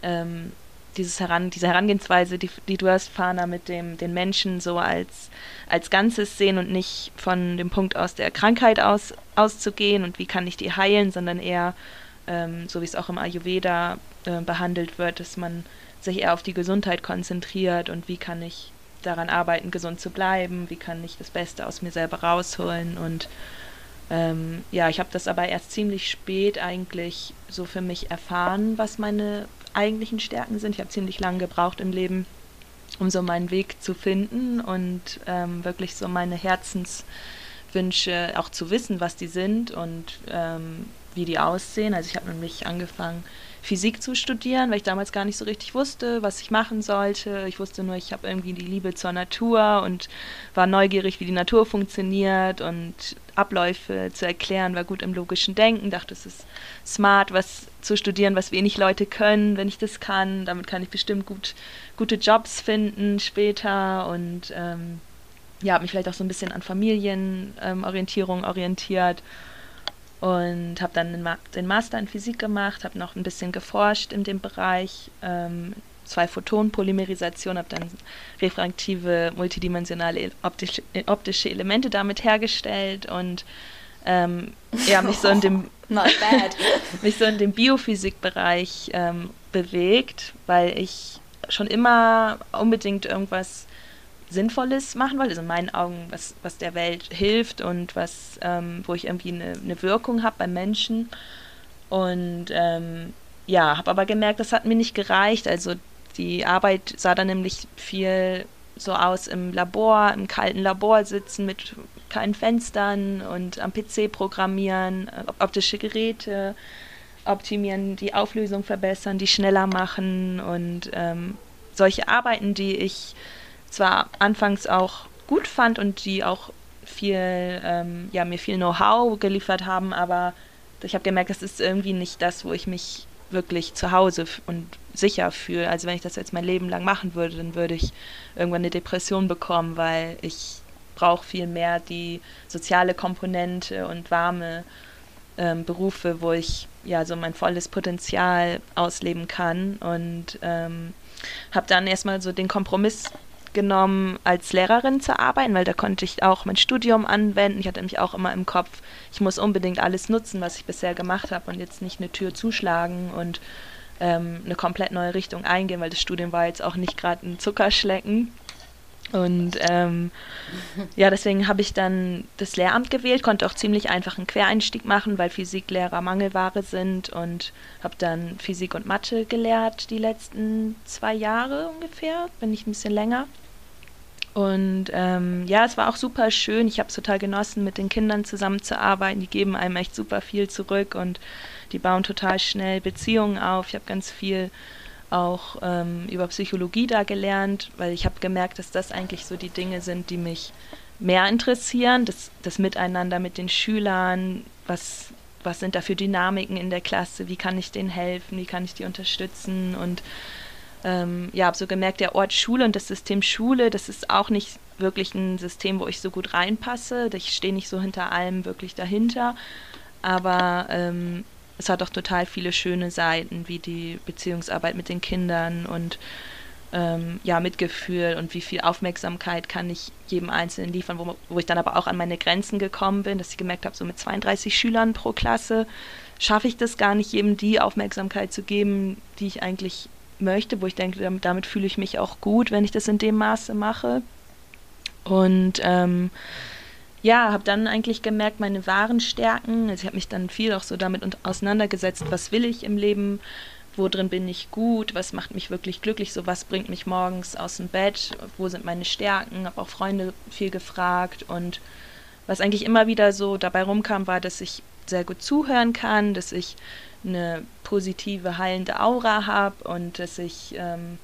ähm, dieses Heran, diese Herangehensweise, die, die du hast, Fana, mit dem den Menschen so als, als Ganzes sehen und nicht von dem Punkt aus der Krankheit aus, auszugehen und wie kann ich die heilen, sondern eher, ähm, so wie es auch im Ayurveda äh, behandelt wird, dass man sich eher auf die Gesundheit konzentriert und wie kann ich daran arbeiten, gesund zu bleiben, wie kann ich das Beste aus mir selber rausholen und ähm, ja, ich habe das aber erst ziemlich spät eigentlich so für mich erfahren, was meine eigentlichen Stärken sind. Ich habe ziemlich lange gebraucht im Leben, um so meinen Weg zu finden und ähm, wirklich so meine Herzenswünsche auch zu wissen, was die sind und ähm, wie die aussehen. Also ich habe nämlich angefangen, Physik zu studieren, weil ich damals gar nicht so richtig wusste, was ich machen sollte. Ich wusste nur, ich habe irgendwie die Liebe zur Natur und war neugierig, wie die Natur funktioniert und Abläufe zu erklären, war gut im logischen Denken, dachte, es ist smart, was zu studieren, was wenig Leute können, wenn ich das kann. Damit kann ich bestimmt gut, gute Jobs finden später und ähm, ja, habe mich vielleicht auch so ein bisschen an Familienorientierung ähm, orientiert und habe dann den Master in Physik gemacht, habe noch ein bisschen geforscht in dem Bereich, ähm, zwei Photonenpolymerisation, habe dann refraktive, multidimensionale optische, optische Elemente damit hergestellt und ähm, ja, mich so in dem (laughs) (laughs) mich so in dem Biophysikbereich ähm, bewegt, weil ich schon immer unbedingt irgendwas Sinnvolles machen wollte, also in meinen Augen, was, was der Welt hilft und was, ähm, wo ich irgendwie eine, eine Wirkung habe beim Menschen. Und ähm, ja, habe aber gemerkt, das hat mir nicht gereicht. Also die Arbeit sah dann nämlich viel so aus im Labor, im kalten Labor sitzen mit keinen Fenstern und am PC programmieren, optische Geräte optimieren, die Auflösung verbessern, die schneller machen und ähm, solche Arbeiten, die ich zwar anfangs auch gut fand und die auch viel, ähm, ja, mir viel Know-how geliefert haben, aber ich habe gemerkt, das ist irgendwie nicht das, wo ich mich wirklich zu Hause und sicher fühle. Also wenn ich das jetzt mein Leben lang machen würde, dann würde ich irgendwann eine Depression bekommen, weil ich brauche viel mehr die soziale Komponente und warme ähm, Berufe, wo ich ja so mein volles Potenzial ausleben kann und ähm, habe dann erstmal so den Kompromiss genommen, als Lehrerin zu arbeiten, weil da konnte ich auch mein Studium anwenden. Ich hatte mich auch immer im Kopf, ich muss unbedingt alles nutzen, was ich bisher gemacht habe und jetzt nicht eine Tür zuschlagen und ähm, eine komplett neue Richtung eingehen, weil das Studium war jetzt auch nicht gerade ein Zuckerschlecken. Und ähm, ja, deswegen habe ich dann das Lehramt gewählt, konnte auch ziemlich einfach einen Quereinstieg machen, weil Physiklehrer Mangelware sind und habe dann Physik und Mathe gelehrt die letzten zwei Jahre ungefähr, bin ich ein bisschen länger. Und ähm, ja, es war auch super schön. Ich habe es total genossen, mit den Kindern zusammenzuarbeiten. Die geben einem echt super viel zurück und die bauen total schnell Beziehungen auf. Ich habe ganz viel auch ähm, über Psychologie da gelernt, weil ich habe gemerkt, dass das eigentlich so die Dinge sind, die mich mehr interessieren. Das, das Miteinander mit den Schülern, was, was sind da für Dynamiken in der Klasse, wie kann ich denen helfen, wie kann ich die unterstützen und ähm, ja, habe so gemerkt, der Ort Schule und das System Schule, das ist auch nicht wirklich ein System, wo ich so gut reinpasse. Ich stehe nicht so hinter allem wirklich dahinter. Aber ähm, es hat auch total viele schöne Seiten, wie die Beziehungsarbeit mit den Kindern und ähm, ja, Mitgefühl und wie viel Aufmerksamkeit kann ich jedem Einzelnen liefern, wo, wo ich dann aber auch an meine Grenzen gekommen bin, dass ich gemerkt habe, so mit 32 Schülern pro Klasse schaffe ich das gar nicht, jedem die Aufmerksamkeit zu geben, die ich eigentlich möchte, wo ich denke, damit, damit fühle ich mich auch gut, wenn ich das in dem Maße mache. Und ähm, ja, habe dann eigentlich gemerkt, meine wahren Stärken, also ich habe mich dann viel auch so damit auseinandergesetzt, was will ich im Leben, wo drin bin ich gut, was macht mich wirklich glücklich, so was bringt mich morgens aus dem Bett, wo sind meine Stärken, habe auch Freunde viel gefragt und was eigentlich immer wieder so dabei rumkam, war, dass ich sehr gut zuhören kann, dass ich eine positive, heilende Aura habe und dass ich, ähm,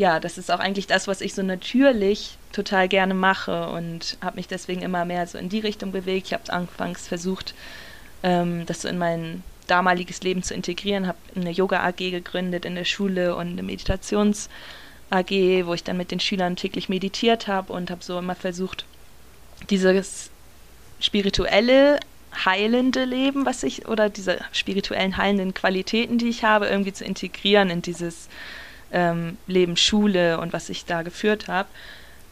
ja, das ist auch eigentlich das, was ich so natürlich total gerne mache und habe mich deswegen immer mehr so in die Richtung bewegt. Ich habe anfangs versucht, ähm, das so in mein damaliges Leben zu integrieren, habe eine Yoga-AG gegründet in der Schule und eine Meditations-AG, wo ich dann mit den Schülern täglich meditiert habe und habe so immer versucht, dieses spirituelle heilende Leben, was ich, oder diese spirituellen heilenden Qualitäten, die ich habe, irgendwie zu integrieren in dieses ähm, Leben Schule und was ich da geführt habe.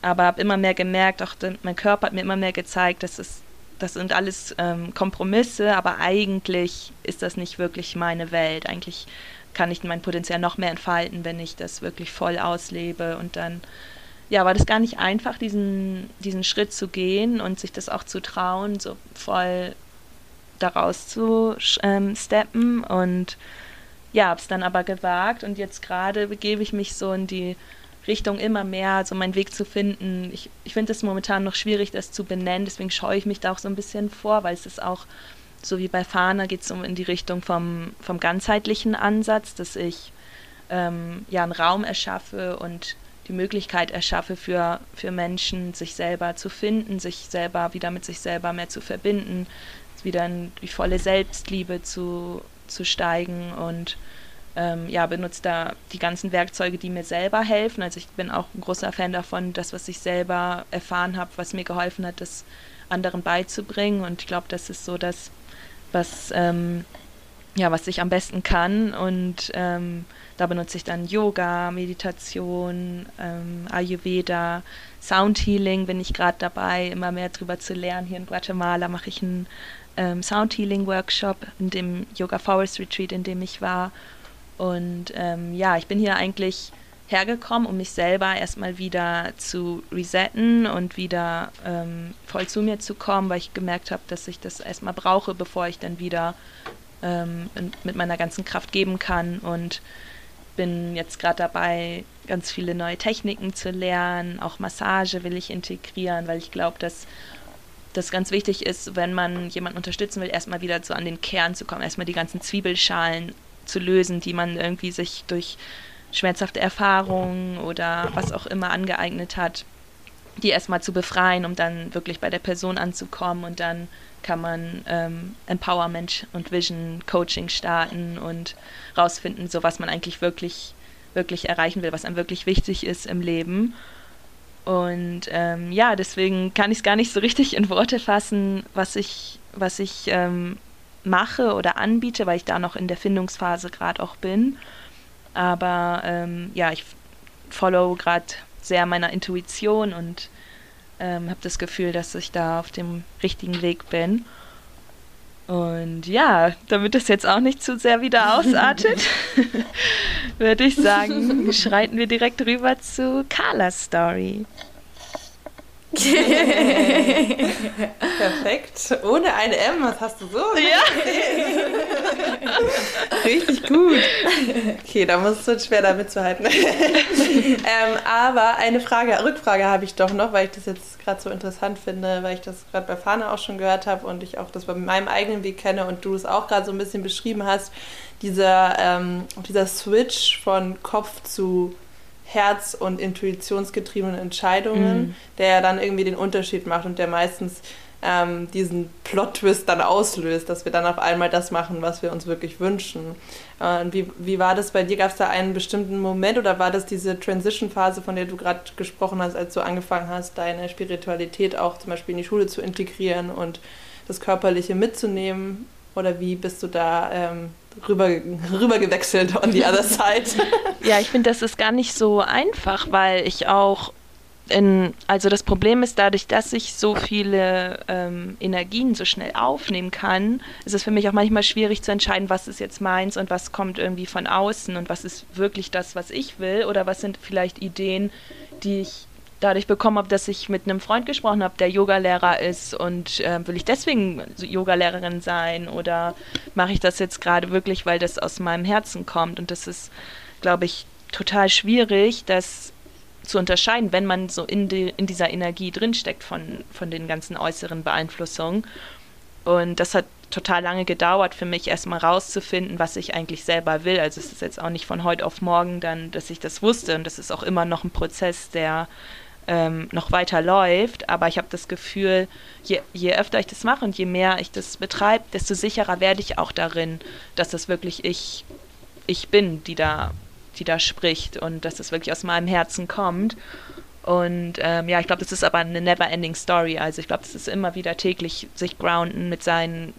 Aber habe immer mehr gemerkt, auch mein Körper hat mir immer mehr gezeigt, dass es das sind alles ähm, Kompromisse, aber eigentlich ist das nicht wirklich meine Welt. Eigentlich kann ich mein Potenzial noch mehr entfalten, wenn ich das wirklich voll auslebe. Und dann, ja, war das gar nicht einfach, diesen, diesen Schritt zu gehen und sich das auch zu trauen, so voll daraus zu ähm, steppen. Und ja, habe es dann aber gewagt und jetzt gerade begebe ich mich so in die Richtung immer mehr, so meinen Weg zu finden. Ich, ich finde es momentan noch schwierig, das zu benennen, deswegen scheue ich mich da auch so ein bisschen vor, weil es ist auch, so wie bei Fahner, geht es um in die Richtung vom, vom ganzheitlichen Ansatz, dass ich ähm, ja einen Raum erschaffe und die Möglichkeit erschaffe für, für Menschen, sich selber zu finden, sich selber wieder mit sich selber mehr zu verbinden, wieder in die volle Selbstliebe zu, zu steigen und ähm, ja, benutze da die ganzen Werkzeuge, die mir selber helfen. Also ich bin auch ein großer Fan davon, das, was ich selber erfahren habe, was mir geholfen hat, das anderen beizubringen. Und ich glaube, das ist so das, was, ähm, ja, was ich am besten kann. Und ähm, da benutze ich dann Yoga, Meditation, ähm, Ayurveda, Soundhealing bin ich gerade dabei, immer mehr drüber zu lernen. Hier in Guatemala mache ich einen ähm, Soundhealing-Workshop in dem Yoga Forest Retreat, in dem ich war. Und ähm, ja, ich bin hier eigentlich hergekommen, um mich selber erstmal wieder zu resetten und wieder ähm, voll zu mir zu kommen, weil ich gemerkt habe, dass ich das erstmal brauche, bevor ich dann wieder ähm, mit meiner ganzen Kraft geben kann. Und bin jetzt gerade dabei, ganz viele neue Techniken zu lernen. Auch Massage will ich integrieren, weil ich glaube, dass das ganz wichtig ist, wenn man jemanden unterstützen will, erstmal wieder so an den Kern zu kommen, erstmal die ganzen Zwiebelschalen zu lösen, die man irgendwie sich durch schmerzhafte Erfahrungen oder was auch immer angeeignet hat, die erstmal zu befreien, um dann wirklich bei der Person anzukommen und dann kann man ähm, Empowerment und Vision Coaching starten und rausfinden, so was man eigentlich wirklich, wirklich erreichen will, was einem wirklich wichtig ist im Leben. Und ähm, ja, deswegen kann ich es gar nicht so richtig in Worte fassen, was ich, was ich ähm, mache oder anbiete, weil ich da noch in der Findungsphase gerade auch bin. Aber ähm, ja, ich follow gerade sehr meiner Intuition und ähm, habe das Gefühl, dass ich da auf dem richtigen Weg bin. Und ja, damit das jetzt auch nicht zu sehr wieder ausartet, (laughs) (laughs) würde ich sagen, schreiten wir direkt rüber zu Carlas Story. Perfekt. Ohne eine M, was hast du so? Ja. (laughs) Richtig gut. Okay, da muss es schwer da mitzuhalten. (laughs) ähm, aber eine Frage, Rückfrage habe ich doch noch, weil ich das jetzt gerade so interessant finde, weil ich das gerade bei Fana auch schon gehört habe und ich auch das bei meinem eigenen Weg kenne und du es auch gerade so ein bisschen beschrieben hast. Dieser, ähm, dieser Switch von Kopf zu herz- und intuitionsgetriebenen Entscheidungen, mhm. der ja dann irgendwie den Unterschied macht und der meistens ähm, diesen Plot-Twist dann auslöst, dass wir dann auf einmal das machen, was wir uns wirklich wünschen. Äh, wie, wie war das bei dir? Gab es da einen bestimmten Moment oder war das diese Transition-Phase, von der du gerade gesprochen hast, als du angefangen hast, deine Spiritualität auch zum Beispiel in die Schule zu integrieren und das Körperliche mitzunehmen? Oder wie bist du da ähm, rüber, rüber gewechselt on the other side. (laughs) ja, ich finde, das ist gar nicht so einfach, weil ich auch in, also das Problem ist dadurch, dass ich so viele ähm, Energien so schnell aufnehmen kann, ist es für mich auch manchmal schwierig zu entscheiden, was ist jetzt meins und was kommt irgendwie von außen und was ist wirklich das, was ich will oder was sind vielleicht Ideen, die ich dadurch bekommen habe, dass ich mit einem Freund gesprochen habe, der Yogalehrer ist und äh, will ich deswegen Yogalehrerin sein oder mache ich das jetzt gerade wirklich, weil das aus meinem Herzen kommt und das ist, glaube ich, total schwierig, das zu unterscheiden, wenn man so in, die, in dieser Energie drinsteckt von, von den ganzen äußeren Beeinflussungen. Und das hat total lange gedauert für mich, erstmal rauszufinden, was ich eigentlich selber will. Also es ist jetzt auch nicht von heute auf morgen dann, dass ich das wusste. Und das ist auch immer noch ein Prozess, der ähm, noch weiter läuft. Aber ich habe das Gefühl, je, je öfter ich das mache und je mehr ich das betreibe, desto sicherer werde ich auch darin, dass das wirklich ich, ich bin, die da, die da spricht und dass das wirklich aus meinem Herzen kommt. Und ähm, ja, ich glaube, das ist aber eine never-ending Story. Also ich glaube, das ist immer wieder täglich sich grounden mit seinen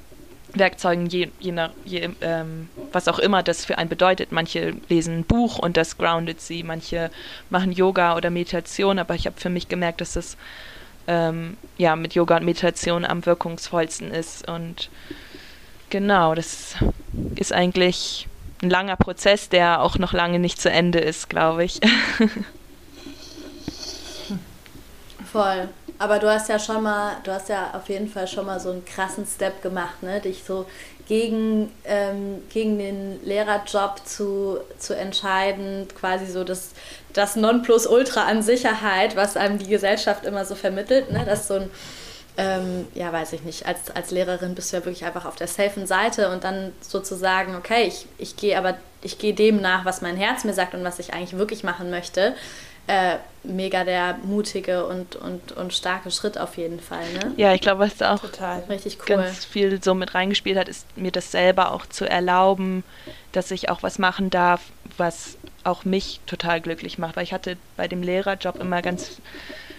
Werkzeugen, je, je nach, je, ähm, was auch immer das für einen bedeutet. Manche lesen ein Buch und das groundet sie, manche machen Yoga oder Meditation, aber ich habe für mich gemerkt, dass das ähm, ja mit Yoga und Meditation am wirkungsvollsten ist. Und genau, das ist eigentlich ein langer Prozess, der auch noch lange nicht zu Ende ist, glaube ich. (laughs) Voll. Aber du hast ja schon mal, du hast ja auf jeden Fall schon mal so einen krassen Step gemacht, ne? Dich so gegen, ähm, gegen den Lehrerjob zu, zu entscheiden, quasi so das, das Nonplusultra an Sicherheit, was einem die Gesellschaft immer so vermittelt, ne? Das so ein ähm, ja, weiß ich nicht, als, als Lehrerin bist du ja wirklich einfach auf der safen Seite und dann sozusagen, okay, ich, ich gehe aber, ich gehe dem nach, was mein Herz mir sagt und was ich eigentlich wirklich machen möchte äh, mega der mutige und, und, und starke Schritt auf jeden Fall. Ne? Ja, ich glaube, was da auch Total. Richtig cool. ganz viel so mit reingespielt hat, ist mir das selber auch zu erlauben, dass ich auch was machen darf, was auch mich total glücklich macht. Weil ich hatte bei dem Lehrerjob immer ganz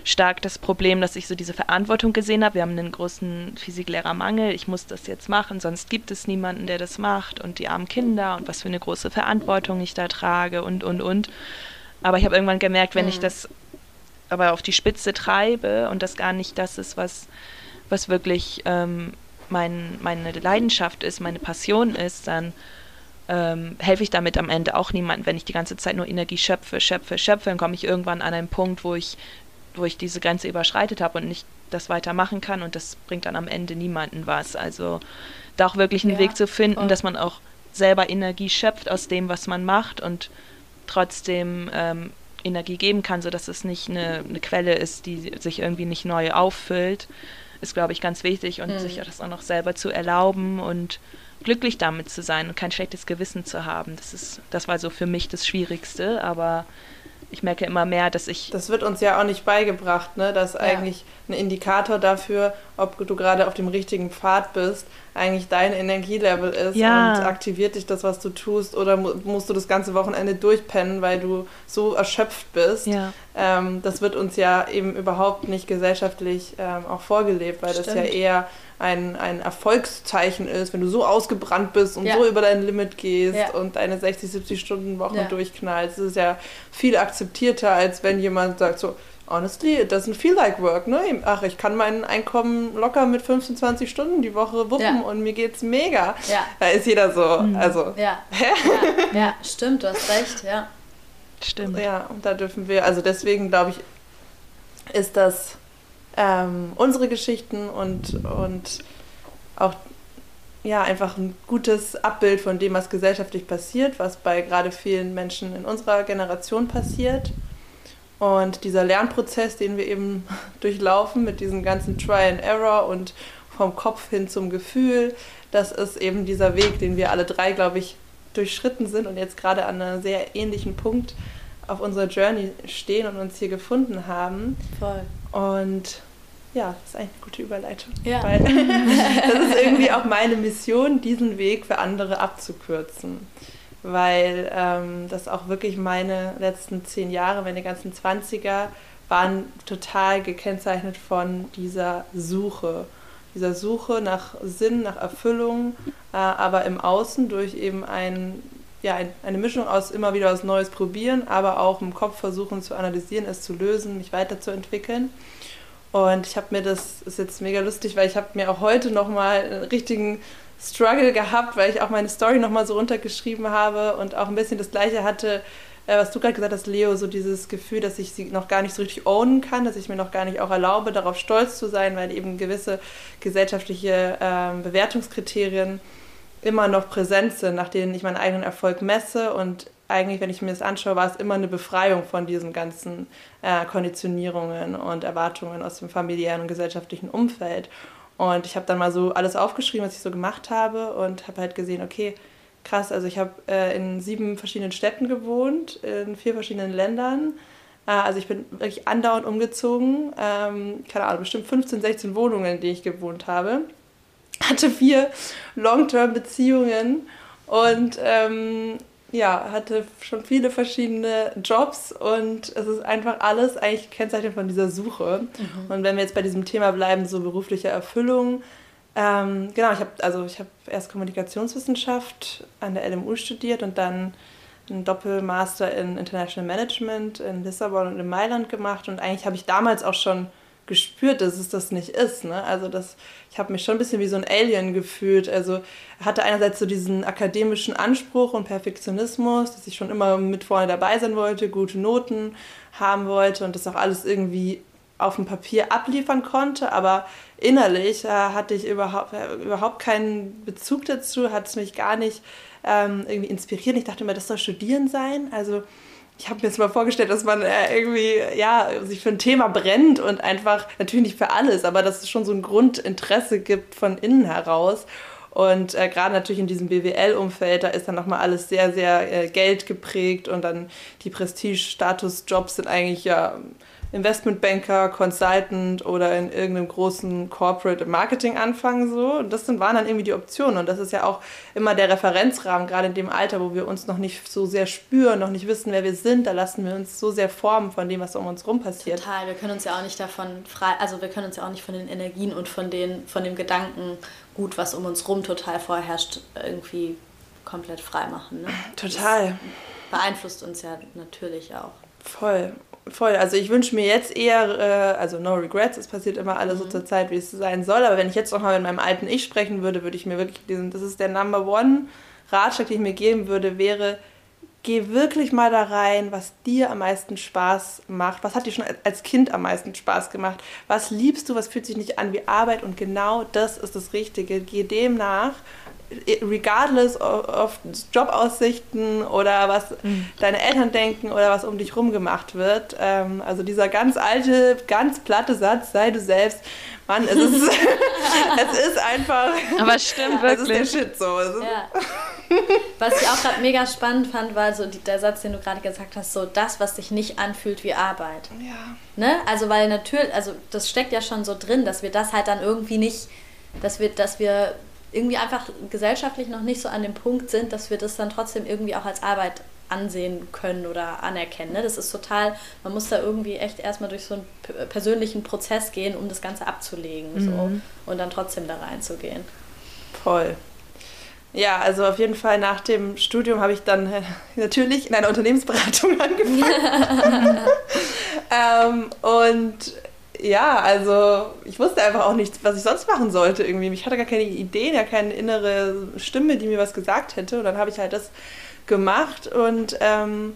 stark das Problem, dass ich so diese Verantwortung gesehen habe. Wir haben einen großen Physiklehrermangel. Ich muss das jetzt machen, sonst gibt es niemanden, der das macht. Und die armen Kinder und was für eine große Verantwortung ich da trage und, und, und. Aber ich habe irgendwann gemerkt, wenn mhm. ich das aber auf die Spitze treibe und das gar nicht das ist, was, was wirklich ähm, mein, meine Leidenschaft ist, meine Passion ist, dann ähm, helfe ich damit am Ende auch niemandem, wenn ich die ganze Zeit nur Energie schöpfe, schöpfe, schöpfe, dann komme ich irgendwann an einen Punkt, wo ich, wo ich diese Grenze überschreitet habe und nicht das weitermachen kann und das bringt dann am Ende niemanden was. Also da auch wirklich einen ja, Weg zu finden, voll. dass man auch selber Energie schöpft aus dem, was man macht und trotzdem ähm, Energie geben kann, sodass es nicht eine, eine, Quelle ist, die sich irgendwie nicht neu auffüllt, ist, glaube ich, ganz wichtig und mhm. sich das auch noch selber zu erlauben und glücklich damit zu sein und kein schlechtes Gewissen zu haben. Das ist, das war so für mich das Schwierigste, aber ich merke immer mehr, dass ich. Das wird uns ja auch nicht beigebracht, ne? dass ja. eigentlich ein Indikator dafür, ob du gerade auf dem richtigen Pfad bist, eigentlich dein Energielevel ist ja. und aktiviert dich das, was du tust, oder musst du das ganze Wochenende durchpennen, weil du so erschöpft bist. Ja. Ähm, das wird uns ja eben überhaupt nicht gesellschaftlich ähm, auch vorgelebt, weil Stimmt. das ja eher ein, ein Erfolgszeichen ist, wenn du so ausgebrannt bist und ja. so über dein Limit gehst ja. und deine 60, 70 Stunden Woche durchknallst. Das ist ja viel akzeptierter, als wenn jemand sagt so, honestly, it doesn't feel like work, ne? Ach, ich kann mein Einkommen locker mit 15, 20 Stunden die Woche wuppen und mir geht's mega. Da ist jeder so, mhm. also. Ja. ja, stimmt, du hast recht, ja. Stimmt. Ja, und da dürfen wir, also deswegen glaube ich, ist das ähm, unsere Geschichten und, und auch ja, einfach ein gutes Abbild von dem, was gesellschaftlich passiert, was bei gerade vielen Menschen in unserer Generation passiert. Und dieser Lernprozess, den wir eben (laughs) durchlaufen mit diesem ganzen Try and Error und vom Kopf hin zum Gefühl, das ist eben dieser Weg, den wir alle drei, glaube ich, durchschritten sind und jetzt gerade an einem sehr ähnlichen Punkt auf unserer Journey stehen und uns hier gefunden haben. Voll. Und ja, das ist eine gute Überleitung. Ja. Weil (laughs) das ist irgendwie auch meine Mission, diesen Weg für andere abzukürzen. Weil ähm, das auch wirklich meine letzten zehn Jahre, meine ganzen 20er, waren total gekennzeichnet von dieser Suche. Dieser Suche nach Sinn, nach Erfüllung, äh, aber im Außen durch eben ein, ja, ein, eine Mischung aus immer wieder was Neues probieren, aber auch im Kopf versuchen zu analysieren, es zu lösen, mich weiterzuentwickeln. Und ich habe mir das, ist jetzt mega lustig, weil ich habe mir auch heute nochmal einen richtigen Struggle gehabt, weil ich auch meine Story nochmal so runtergeschrieben habe und auch ein bisschen das gleiche hatte, äh, was du gerade gesagt hast, Leo, so dieses Gefühl, dass ich sie noch gar nicht so richtig ownen kann, dass ich mir noch gar nicht auch erlaube, darauf stolz zu sein, weil eben gewisse gesellschaftliche ähm, Bewertungskriterien immer noch präsent sind, nach denen ich meinen eigenen Erfolg messe und eigentlich, wenn ich mir das anschaue, war es immer eine Befreiung von diesen ganzen äh, Konditionierungen und Erwartungen aus dem familiären und gesellschaftlichen Umfeld. Und ich habe dann mal so alles aufgeschrieben, was ich so gemacht habe und habe halt gesehen, okay, krass, also ich habe äh, in sieben verschiedenen Städten gewohnt, in vier verschiedenen Ländern. Äh, also ich bin wirklich andauernd umgezogen. Ähm, keine Ahnung, bestimmt 15, 16 Wohnungen, in denen ich gewohnt habe. Hatte vier Long-Term-Beziehungen und ähm, ja, hatte schon viele verschiedene Jobs und es ist einfach alles eigentlich kennzeichnet von dieser Suche. Mhm. Und wenn wir jetzt bei diesem Thema bleiben, so berufliche Erfüllung, äh, Ähm, genau, ich habe also ich habe erst Kommunikationswissenschaft an der LMU studiert und dann einen Doppelmaster in International Management in Lissabon und in Mailand gemacht und eigentlich habe ich damals auch schon gespürt, dass es das nicht ist. Ne? Also das, ich habe mich schon ein bisschen wie so ein Alien gefühlt. Also hatte einerseits so diesen akademischen Anspruch und Perfektionismus, dass ich schon immer mit vorne dabei sein wollte, gute Noten haben wollte und das auch alles irgendwie auf dem Papier abliefern konnte, aber innerlich äh, hatte ich überhaupt, äh, überhaupt keinen Bezug dazu, hat es mich gar nicht ähm, irgendwie inspiriert. Ich dachte immer, das soll Studieren sein. Also ich habe mir jetzt mal vorgestellt, dass man äh, irgendwie ja, sich für ein Thema brennt und einfach, natürlich nicht für alles, aber dass es schon so ein Grundinteresse gibt von innen heraus. Und äh, gerade natürlich in diesem BWL-Umfeld, da ist dann nochmal alles sehr, sehr äh, geldgeprägt und dann die Prestige-Status-Jobs sind eigentlich ja Investmentbanker, Consultant oder in irgendeinem großen Corporate Marketing anfangen so. Und das sind, waren dann irgendwie die Optionen. Und das ist ja auch immer der Referenzrahmen, gerade in dem Alter, wo wir uns noch nicht so sehr spüren, noch nicht wissen, wer wir sind. Da lassen wir uns so sehr formen von dem, was um uns rum passiert. Total. Wir können uns ja auch nicht davon frei, also wir können uns ja auch nicht von den Energien und von, den, von dem Gedanken gut, was um uns rum total vorherrscht, irgendwie komplett frei machen. Ne? Total. Das beeinflusst uns ja natürlich auch. Voll voll. Also ich wünsche mir jetzt eher, äh, also no regrets, es passiert immer alles mhm. so zur Zeit, wie es sein soll. Aber wenn ich jetzt nochmal mit meinem alten Ich sprechen würde, würde ich mir wirklich diesen, das ist der Number One Ratschlag, den ich mir geben würde, wäre, geh wirklich mal da rein, was dir am meisten Spaß macht. Was hat dir schon als Kind am meisten Spaß gemacht? Was liebst du? Was fühlt sich nicht an wie Arbeit? Und genau das ist das Richtige. Geh dem nach regardless of, of Jobaussichten oder was mhm. deine Eltern denken oder was um dich rum gemacht wird. Ähm, also dieser ganz alte, ganz platte Satz, sei du selbst. Mann, es ist, (laughs) (laughs) es ist einfach. Aber es stimmt wirklich. (laughs) Es ist der Shit so. Ja. Was ich auch gerade mega spannend fand, war so die, der Satz, den du gerade gesagt hast, so das, was sich nicht anfühlt wie Arbeit. Ja. Ne? Also weil natürlich, also das steckt ja schon so drin, dass wir das halt dann irgendwie nicht, dass wir, dass wir irgendwie einfach gesellschaftlich noch nicht so an dem Punkt sind, dass wir das dann trotzdem irgendwie auch als Arbeit ansehen können oder anerkennen. Ne? Das ist total, man muss da irgendwie echt erstmal durch so einen persönlichen Prozess gehen, um das Ganze abzulegen mhm. so, und dann trotzdem da reinzugehen. Voll. Ja, also auf jeden Fall nach dem Studium habe ich dann äh, natürlich in einer Unternehmensberatung (laughs) angefangen. (laughs) ähm, und ja, also ich wusste einfach auch nicht, was ich sonst machen sollte irgendwie. Ich hatte gar keine Ideen, ja keine innere Stimme, die mir was gesagt hätte. Und dann habe ich halt das gemacht und ähm,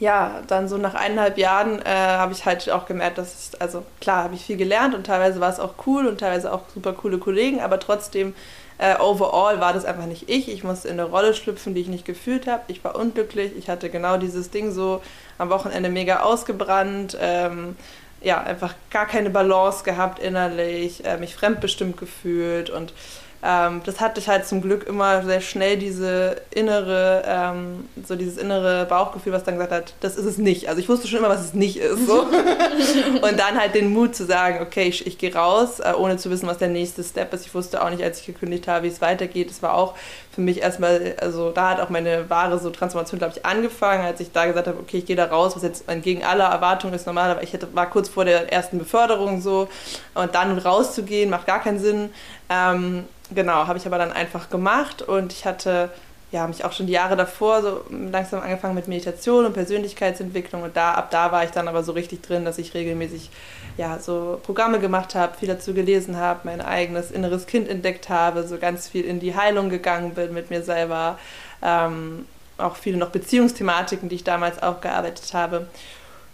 ja, dann so nach eineinhalb Jahren äh, habe ich halt auch gemerkt, dass ich, also klar, habe ich viel gelernt und teilweise war es auch cool und teilweise auch super coole Kollegen, aber trotzdem, äh, overall war das einfach nicht ich. Ich musste in eine Rolle schlüpfen, die ich nicht gefühlt habe. Ich war unglücklich, ich hatte genau dieses Ding so am Wochenende mega ausgebrannt. Ähm, ja, einfach gar keine Balance gehabt innerlich, äh, mich fremdbestimmt gefühlt und ähm, das hatte ich halt zum Glück immer sehr schnell diese innere, ähm, so dieses innere Bauchgefühl, was dann gesagt hat, das ist es nicht. Also ich wusste schon immer, was es nicht ist. So. (laughs) und dann halt den Mut zu sagen, okay, ich, ich gehe raus, äh, ohne zu wissen, was der nächste Step ist. Ich wusste auch nicht, als ich gekündigt habe, wie es weitergeht. Es war auch für mich erstmal, also da hat auch meine wahre so Transformation, glaube ich, angefangen, als ich da gesagt habe, okay, ich gehe da raus, was jetzt entgegen aller Erwartungen ist normal, aber ich hätte, war kurz vor der ersten Beförderung so und dann rauszugehen, macht gar keinen Sinn. Ähm, genau, habe ich aber dann einfach gemacht und ich hatte ja, mich auch schon die Jahre davor so langsam angefangen mit Meditation und Persönlichkeitsentwicklung und da ab da war ich dann aber so richtig drin, dass ich regelmäßig ja so Programme gemacht habe, viel dazu gelesen habe, mein eigenes inneres Kind entdeckt habe, so ganz viel in die Heilung gegangen bin mit mir selber, ähm, auch viele noch Beziehungsthematiken, die ich damals aufgearbeitet habe.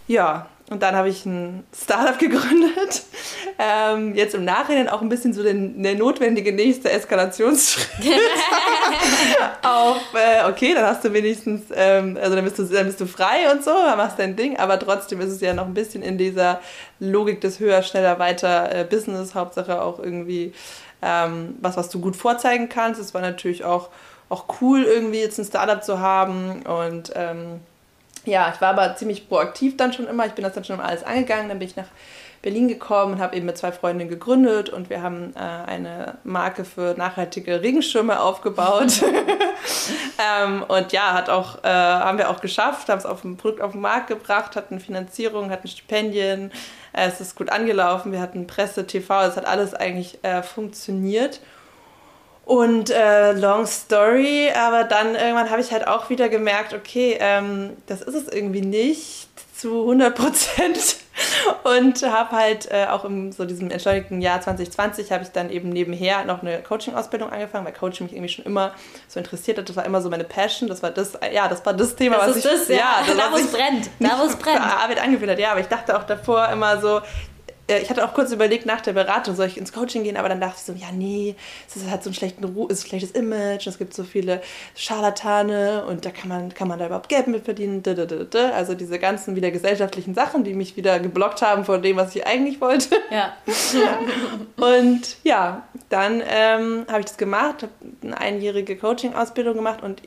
Ja, und dann habe ich ein Startup (laughs) gegründet. Ähm, jetzt im Nachhinein auch ein bisschen so der, der notwendige nächste Eskalationsschritt. (laughs) auf, äh, okay, dann hast du wenigstens, ähm, also dann bist, du, dann bist du frei und so, dann machst dein Ding, aber trotzdem ist es ja noch ein bisschen in dieser Logik des höher, schneller, weiter äh, Business, Hauptsache auch irgendwie ähm, was, was du gut vorzeigen kannst. Es war natürlich auch, auch cool, irgendwie jetzt ein Startup zu haben und ähm, ja, ich war aber ziemlich proaktiv dann schon immer. Ich bin das dann schon alles angegangen. Dann bin ich nach Berlin gekommen und habe eben mit zwei Freundinnen gegründet und wir haben äh, eine Marke für nachhaltige Regenschirme aufgebaut. (laughs) ähm, und ja, hat auch, äh, haben wir auch geschafft, haben es auf dem Produkt auf den Markt gebracht, hatten Finanzierung, hatten Stipendien, äh, es ist gut angelaufen, wir hatten Presse, TV, es hat alles eigentlich äh, funktioniert. Und äh, long story, aber dann irgendwann habe ich halt auch wieder gemerkt, okay, ähm, das ist es irgendwie nicht zu 100 Prozent. (laughs) Und habe halt äh, auch in so diesem entschleunigten Jahr 2020 habe ich dann eben nebenher noch eine Coaching-Ausbildung angefangen, weil Coaching mich irgendwie schon immer so interessiert hat. Das war immer so meine Passion. Das war das, ja, das war das Thema, das was ist ich, das, (laughs) ja, ja das, (laughs) da wo es brennt, da wo es brennt. Arbeit angefühlt hat, ja, aber ich dachte auch davor immer so, ich hatte auch kurz überlegt nach der Beratung, soll ich ins Coaching gehen, aber dann dachte ich so, ja, nee, es hat so einen schlechten Ru ist ein schlechtes Image, es gibt so viele Scharlatane und da kann man, kann man da überhaupt Geld mit verdienen. Also diese ganzen wieder gesellschaftlichen Sachen, die mich wieder geblockt haben von dem, was ich eigentlich wollte. Ja. (laughs) und ja, dann ähm, habe ich das gemacht, habe eine einjährige Coaching-Ausbildung gemacht und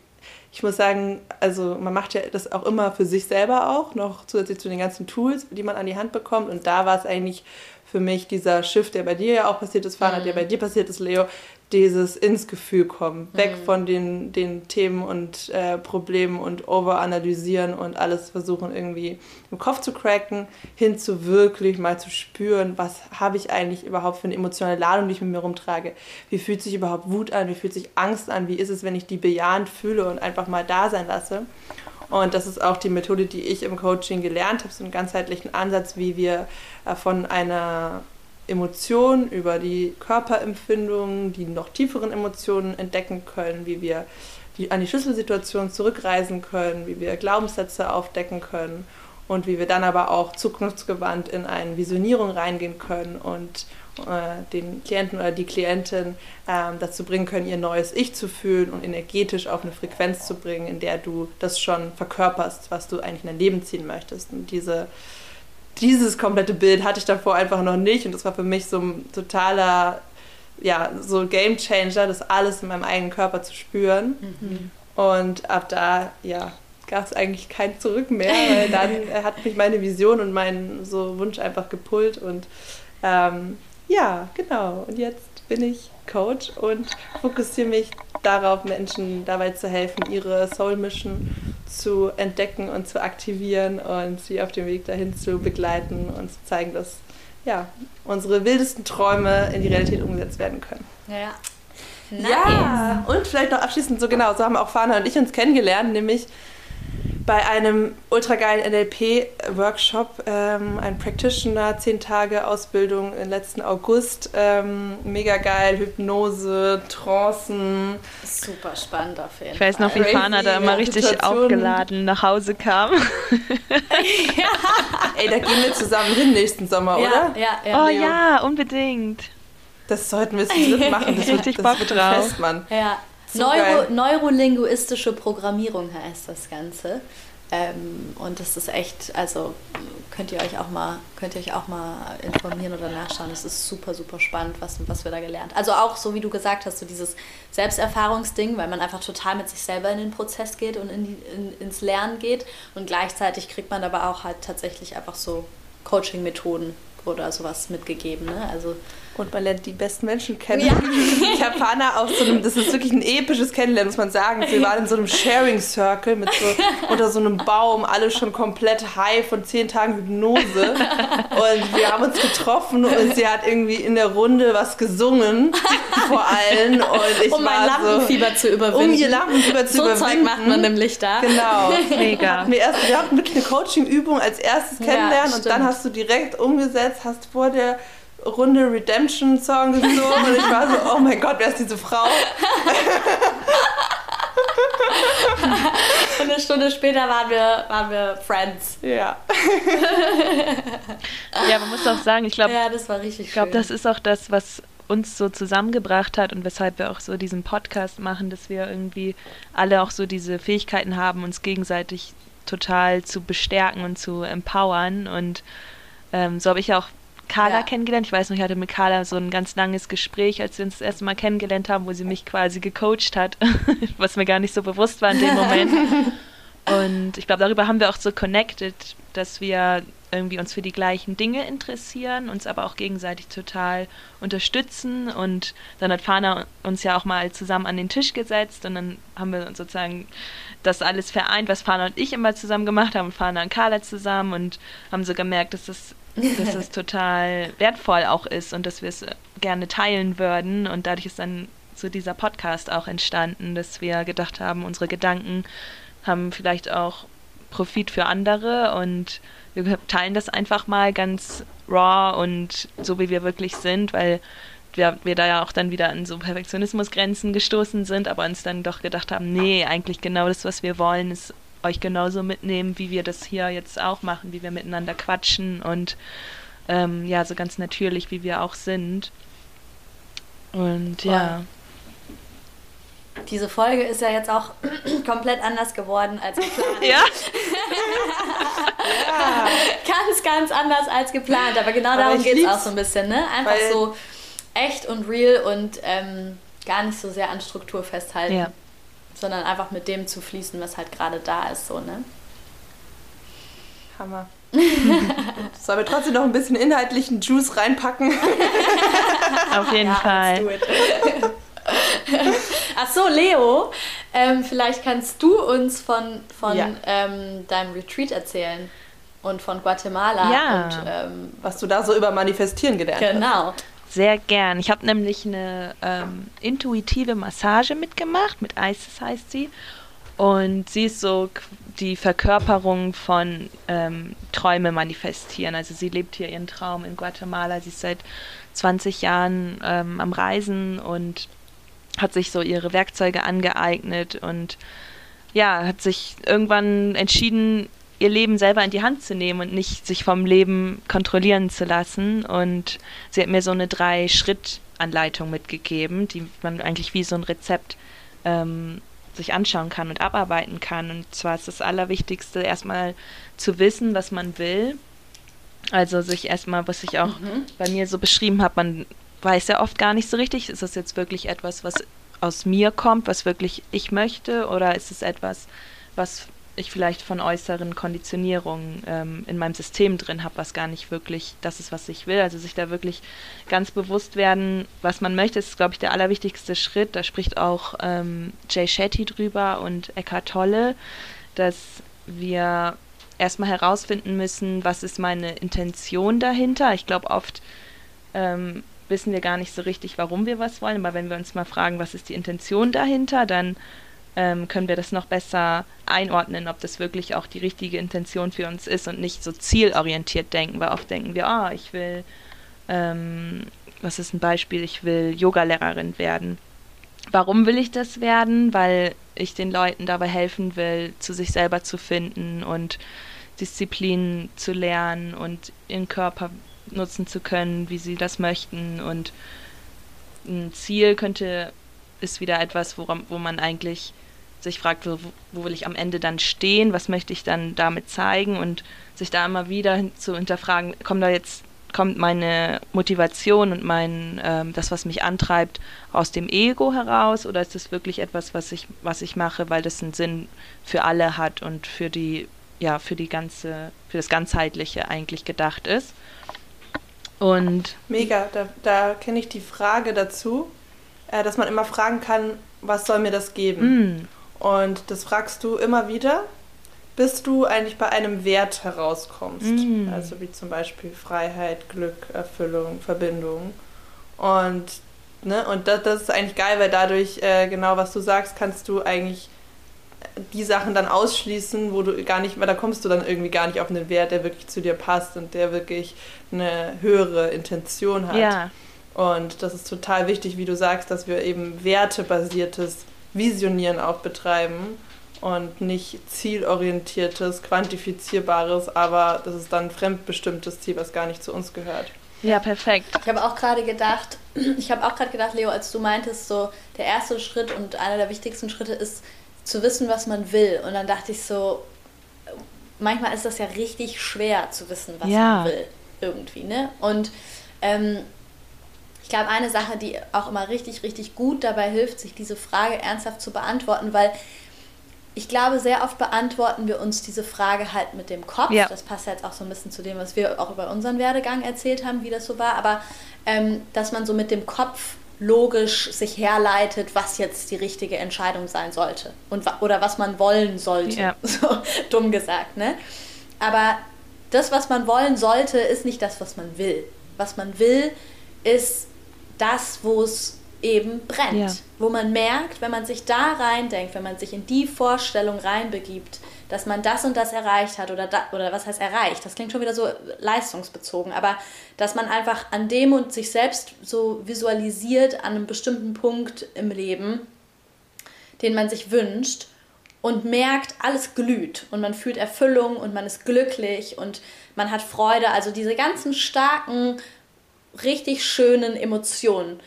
ich muss sagen, also man macht ja das auch immer für sich selber auch, noch zusätzlich zu den ganzen Tools, die man an die Hand bekommt. Und da war es eigentlich für mich dieser Shift, der bei dir ja auch passiert ist, Fahrrad, mhm. der bei dir passiert ist, Leo, dieses ins Gefühl kommen, weg mhm. von den, den Themen und äh, Problemen und overanalysieren und alles versuchen irgendwie im Kopf zu cracken, hin zu wirklich mal zu spüren, was habe ich eigentlich überhaupt für eine emotionale Ladung, die ich mit mir rumtrage. Wie fühlt sich überhaupt Wut an, wie fühlt sich Angst an, wie ist es, wenn ich die bejahend fühle und einfach mal da sein lasse. Und das ist auch die Methode, die ich im Coaching gelernt habe, so einen ganzheitlichen Ansatz, wie wir äh, von einer Emotionen, über die Körperempfindungen, die noch tieferen Emotionen entdecken können, wie wir die, an die Schlüsselsituation zurückreisen können, wie wir Glaubenssätze aufdecken können und wie wir dann aber auch zukunftsgewandt in eine Visionierung reingehen können und äh, den Klienten oder die Klientin äh, dazu bringen können, ihr neues Ich zu fühlen und energetisch auf eine Frequenz zu bringen, in der du das schon verkörperst, was du eigentlich in dein Leben ziehen möchtest. Und diese dieses komplette Bild hatte ich davor einfach noch nicht und das war für mich so ein totaler, ja, so Game Changer, das alles in meinem eigenen Körper zu spüren. Mhm. Und ab da, ja, gab es eigentlich kein Zurück mehr, weil (laughs) dann hat mich meine Vision und mein so Wunsch einfach gepullt und ähm, ja, genau. Und jetzt bin ich Coach und fokussiere mich darauf, Menschen dabei zu helfen, ihre Soul Mission zu entdecken und zu aktivieren und sie auf dem Weg dahin zu begleiten und zu zeigen, dass ja, unsere wildesten Träume in die Realität umgesetzt werden können. Ja. Nice. Ja, und vielleicht noch abschließend so genau, so haben auch Fana und ich uns kennengelernt, nämlich bei einem ultra geilen NLP-Workshop, ähm, ein Practitioner, 10 Tage Ausbildung im letzten August. Ähm, mega geil, Hypnose, Trancen. Super spannend auf jeden Fall. Ich weiß noch, wie Fana da immer richtig Situation. aufgeladen nach Hause kam. (laughs) ja. Ey, da gehen wir zusammen hin nächsten Sommer, ja, oder? Ja, ja. Oh ja, unbedingt. Das sollten wir zu dritt machen. (laughs) Das richtig wird, das Bock drauf. Fest, Mann. Ja. So Neuro neurolinguistische Programmierung heißt das Ganze. Ähm, und das ist echt, also könnt ihr euch auch mal, könnt ihr euch auch mal informieren oder nachschauen. Es ist super, super spannend, was, was wir da gelernt. Also auch so wie du gesagt hast, so dieses Selbsterfahrungsding, weil man einfach total mit sich selber in den Prozess geht und in die, in, ins Lernen geht. Und gleichzeitig kriegt man aber auch halt tatsächlich einfach so Coaching-Methoden oder sowas mitgegeben. Ne? Also und man lernt die besten Menschen kennen. Ja. Ich habe Hannah auf so einem, das ist wirklich ein episches Kennenlernen, muss man sagen. Wir waren in so einem Sharing Circle mit so, (laughs) unter so einem Baum, alle schon komplett high von zehn Tagen Hypnose. Und wir haben uns getroffen und sie hat irgendwie in der Runde was gesungen vor allen. Und ich um mein Lampenfieber so, zu überwinden. Um ihr Lampenfieber zu so überwinden. So Zeug macht man nämlich da. Genau. Mega. Wir, erst, wir hatten wirklich eine Coaching-Übung als erstes kennenlernen ja, und dann hast du direkt umgesetzt, hast vor der Runde Redemption Song gesungen und ich war so, oh mein Gott, wer ist diese Frau? und eine Stunde später waren wir, waren wir Friends. Ja. ja, man muss auch sagen, ich glaube, ja, das war richtig Ich glaube, das ist auch das, was uns so zusammengebracht hat und weshalb wir auch so diesen Podcast machen, dass wir irgendwie alle auch so diese Fähigkeiten haben, uns gegenseitig total zu bestärken und zu empowern. Und ähm, so habe ich auch Carla ja. kennengelernt. Ich weiß noch, ich hatte mit Carla so ein ganz langes Gespräch, als wir uns das erste Mal kennengelernt haben, wo sie mich quasi gecoacht hat, (laughs) was mir gar nicht so bewusst war in dem Moment. (laughs) Und ich glaube, darüber haben wir auch so connected, dass wir irgendwie uns für die gleichen Dinge interessieren, uns aber auch gegenseitig total unterstützen. Und dann hat Fana uns ja auch mal zusammen an den Tisch gesetzt und dann haben wir sozusagen das alles vereint, was Fana und ich immer zusammen gemacht haben, Fana und Carla zusammen und haben so gemerkt, dass das dass es total wertvoll auch ist und dass wir es gerne teilen würden. Und dadurch ist dann so dieser Podcast auch entstanden, dass wir gedacht haben, unsere Gedanken haben vielleicht auch Profit für andere und wir teilen das einfach mal ganz raw und so wie wir wirklich sind, weil wir, wir da ja auch dann wieder an so Perfektionismusgrenzen gestoßen sind, aber uns dann doch gedacht haben, nee, eigentlich genau das, was wir wollen, ist euch genauso mitnehmen, wie wir das hier jetzt auch machen, wie wir miteinander quatschen und ähm, ja, so ganz natürlich, wie wir auch sind. Und Voll. ja. Diese Folge ist ja jetzt auch (clears throat) komplett anders geworden als geplant. (laughs) ja. (laughs) ja. Ganz, ganz anders als geplant. Aber genau Aber darum geht es auch so ein bisschen, ne? Einfach so echt und real und ähm, gar nicht so sehr an Struktur festhalten. Ja sondern einfach mit dem zu fließen, was halt gerade da ist, so, ne? Hammer. (laughs) Sollen wir trotzdem noch ein bisschen inhaltlichen Juice reinpacken? Auf jeden (laughs) ja, Fall. (laughs) Ach so, Leo, ähm, vielleicht kannst du uns von, von ja. ähm, deinem Retreat erzählen und von Guatemala ja. und ähm, was du da so über Manifestieren gelernt genau. hast. Genau. Sehr gern. Ich habe nämlich eine ähm, intuitive Massage mitgemacht, mit Isis heißt sie. Und sie ist so die Verkörperung von ähm, Träume manifestieren. Also sie lebt hier ihren Traum in Guatemala. Sie ist seit 20 Jahren ähm, am Reisen und hat sich so ihre Werkzeuge angeeignet und ja, hat sich irgendwann entschieden, ihr Leben selber in die Hand zu nehmen und nicht sich vom Leben kontrollieren zu lassen. Und sie hat mir so eine Drei-Schritt-Anleitung mitgegeben, die man eigentlich wie so ein Rezept ähm, sich anschauen kann und abarbeiten kann. Und zwar ist das Allerwichtigste erstmal zu wissen, was man will. Also sich erstmal, was ich auch mhm. bei mir so beschrieben habe, man weiß ja oft gar nicht so richtig, ist das jetzt wirklich etwas, was aus mir kommt, was wirklich ich möchte, oder ist es etwas, was ich vielleicht von äußeren Konditionierungen ähm, in meinem System drin habe, was gar nicht wirklich das ist, was ich will. Also sich da wirklich ganz bewusst werden, was man möchte, ist, glaube ich, der allerwichtigste Schritt. Da spricht auch ähm, Jay Shetty drüber und Eckhart Tolle, dass wir erstmal herausfinden müssen, was ist meine Intention dahinter. Ich glaube, oft ähm, wissen wir gar nicht so richtig, warum wir was wollen, aber wenn wir uns mal fragen, was ist die Intention dahinter, dann ähm, können wir das noch besser einordnen, ob das wirklich auch die richtige Intention für uns ist und nicht so zielorientiert denken, weil oft denken wir, ah, oh, ich will, ähm, was ist ein Beispiel, ich will Yogalehrerin werden. Warum will ich das werden? Weil ich den Leuten dabei helfen will, zu sich selber zu finden und Disziplin zu lernen und ihren Körper nutzen zu können, wie sie das möchten. Und ein Ziel könnte, ist wieder etwas, woran, wo man eigentlich sich fragt, wo, wo, will ich am Ende dann stehen, was möchte ich dann damit zeigen und sich da immer wieder zu hinterfragen, kommt da jetzt, kommt meine Motivation und mein, ähm, das, was mich antreibt, aus dem Ego heraus oder ist das wirklich etwas, was ich, was ich mache, weil das einen Sinn für alle hat und für die, ja, für die ganze, für das Ganzheitliche eigentlich gedacht ist. Und Mega, da, da kenne ich die Frage dazu, äh, dass man immer fragen kann, was soll mir das geben? Mm. Und das fragst du immer wieder, bis du eigentlich bei einem Wert herauskommst. Mm. Also wie zum Beispiel Freiheit, Glück, Erfüllung, Verbindung. Und, ne, und das, das ist eigentlich geil, weil dadurch, äh, genau was du sagst, kannst du eigentlich die Sachen dann ausschließen, wo du gar nicht, weil da kommst du dann irgendwie gar nicht auf einen Wert, der wirklich zu dir passt und der wirklich eine höhere Intention hat. Ja. Und das ist total wichtig, wie du sagst, dass wir eben wertebasiertes Visionieren auch betreiben und nicht zielorientiertes, quantifizierbares, aber das ist dann ein fremdbestimmtes Ziel, was gar nicht zu uns gehört. Ja, perfekt. Ich habe auch gerade gedacht, (clears throat) ich habe auch gerade gedacht, Leo, als du meintest, so der erste Schritt und einer der wichtigsten Schritte ist zu wissen, was man will. Und dann dachte ich so, manchmal ist das ja richtig schwer zu wissen, was ja. man will, irgendwie, ne? Und ähm, ich glaube, eine Sache, die auch immer richtig, richtig gut dabei hilft, sich diese Frage ernsthaft zu beantworten, weil ich glaube, sehr oft beantworten wir uns diese Frage halt mit dem Kopf. Ja. Das passt jetzt auch so ein bisschen zu dem, was wir auch über unseren Werdegang erzählt haben, wie das so war. Aber ähm, dass man so mit dem Kopf logisch sich herleitet, was jetzt die richtige Entscheidung sein sollte und oder was man wollen sollte, ja. (laughs) so dumm gesagt, ne? Aber das, was man wollen sollte, ist nicht das, was man will. Was man will, ist das, wo es eben brennt. Ja. Wo man merkt, wenn man sich da reindenkt, wenn man sich in die Vorstellung reinbegibt, dass man das und das erreicht hat oder, da, oder was heißt erreicht, das klingt schon wieder so leistungsbezogen, aber dass man einfach an dem und sich selbst so visualisiert an einem bestimmten Punkt im Leben, den man sich wünscht und merkt, alles glüht und man fühlt Erfüllung und man ist glücklich und man hat Freude, also diese ganzen starken, richtig schönen Emotionen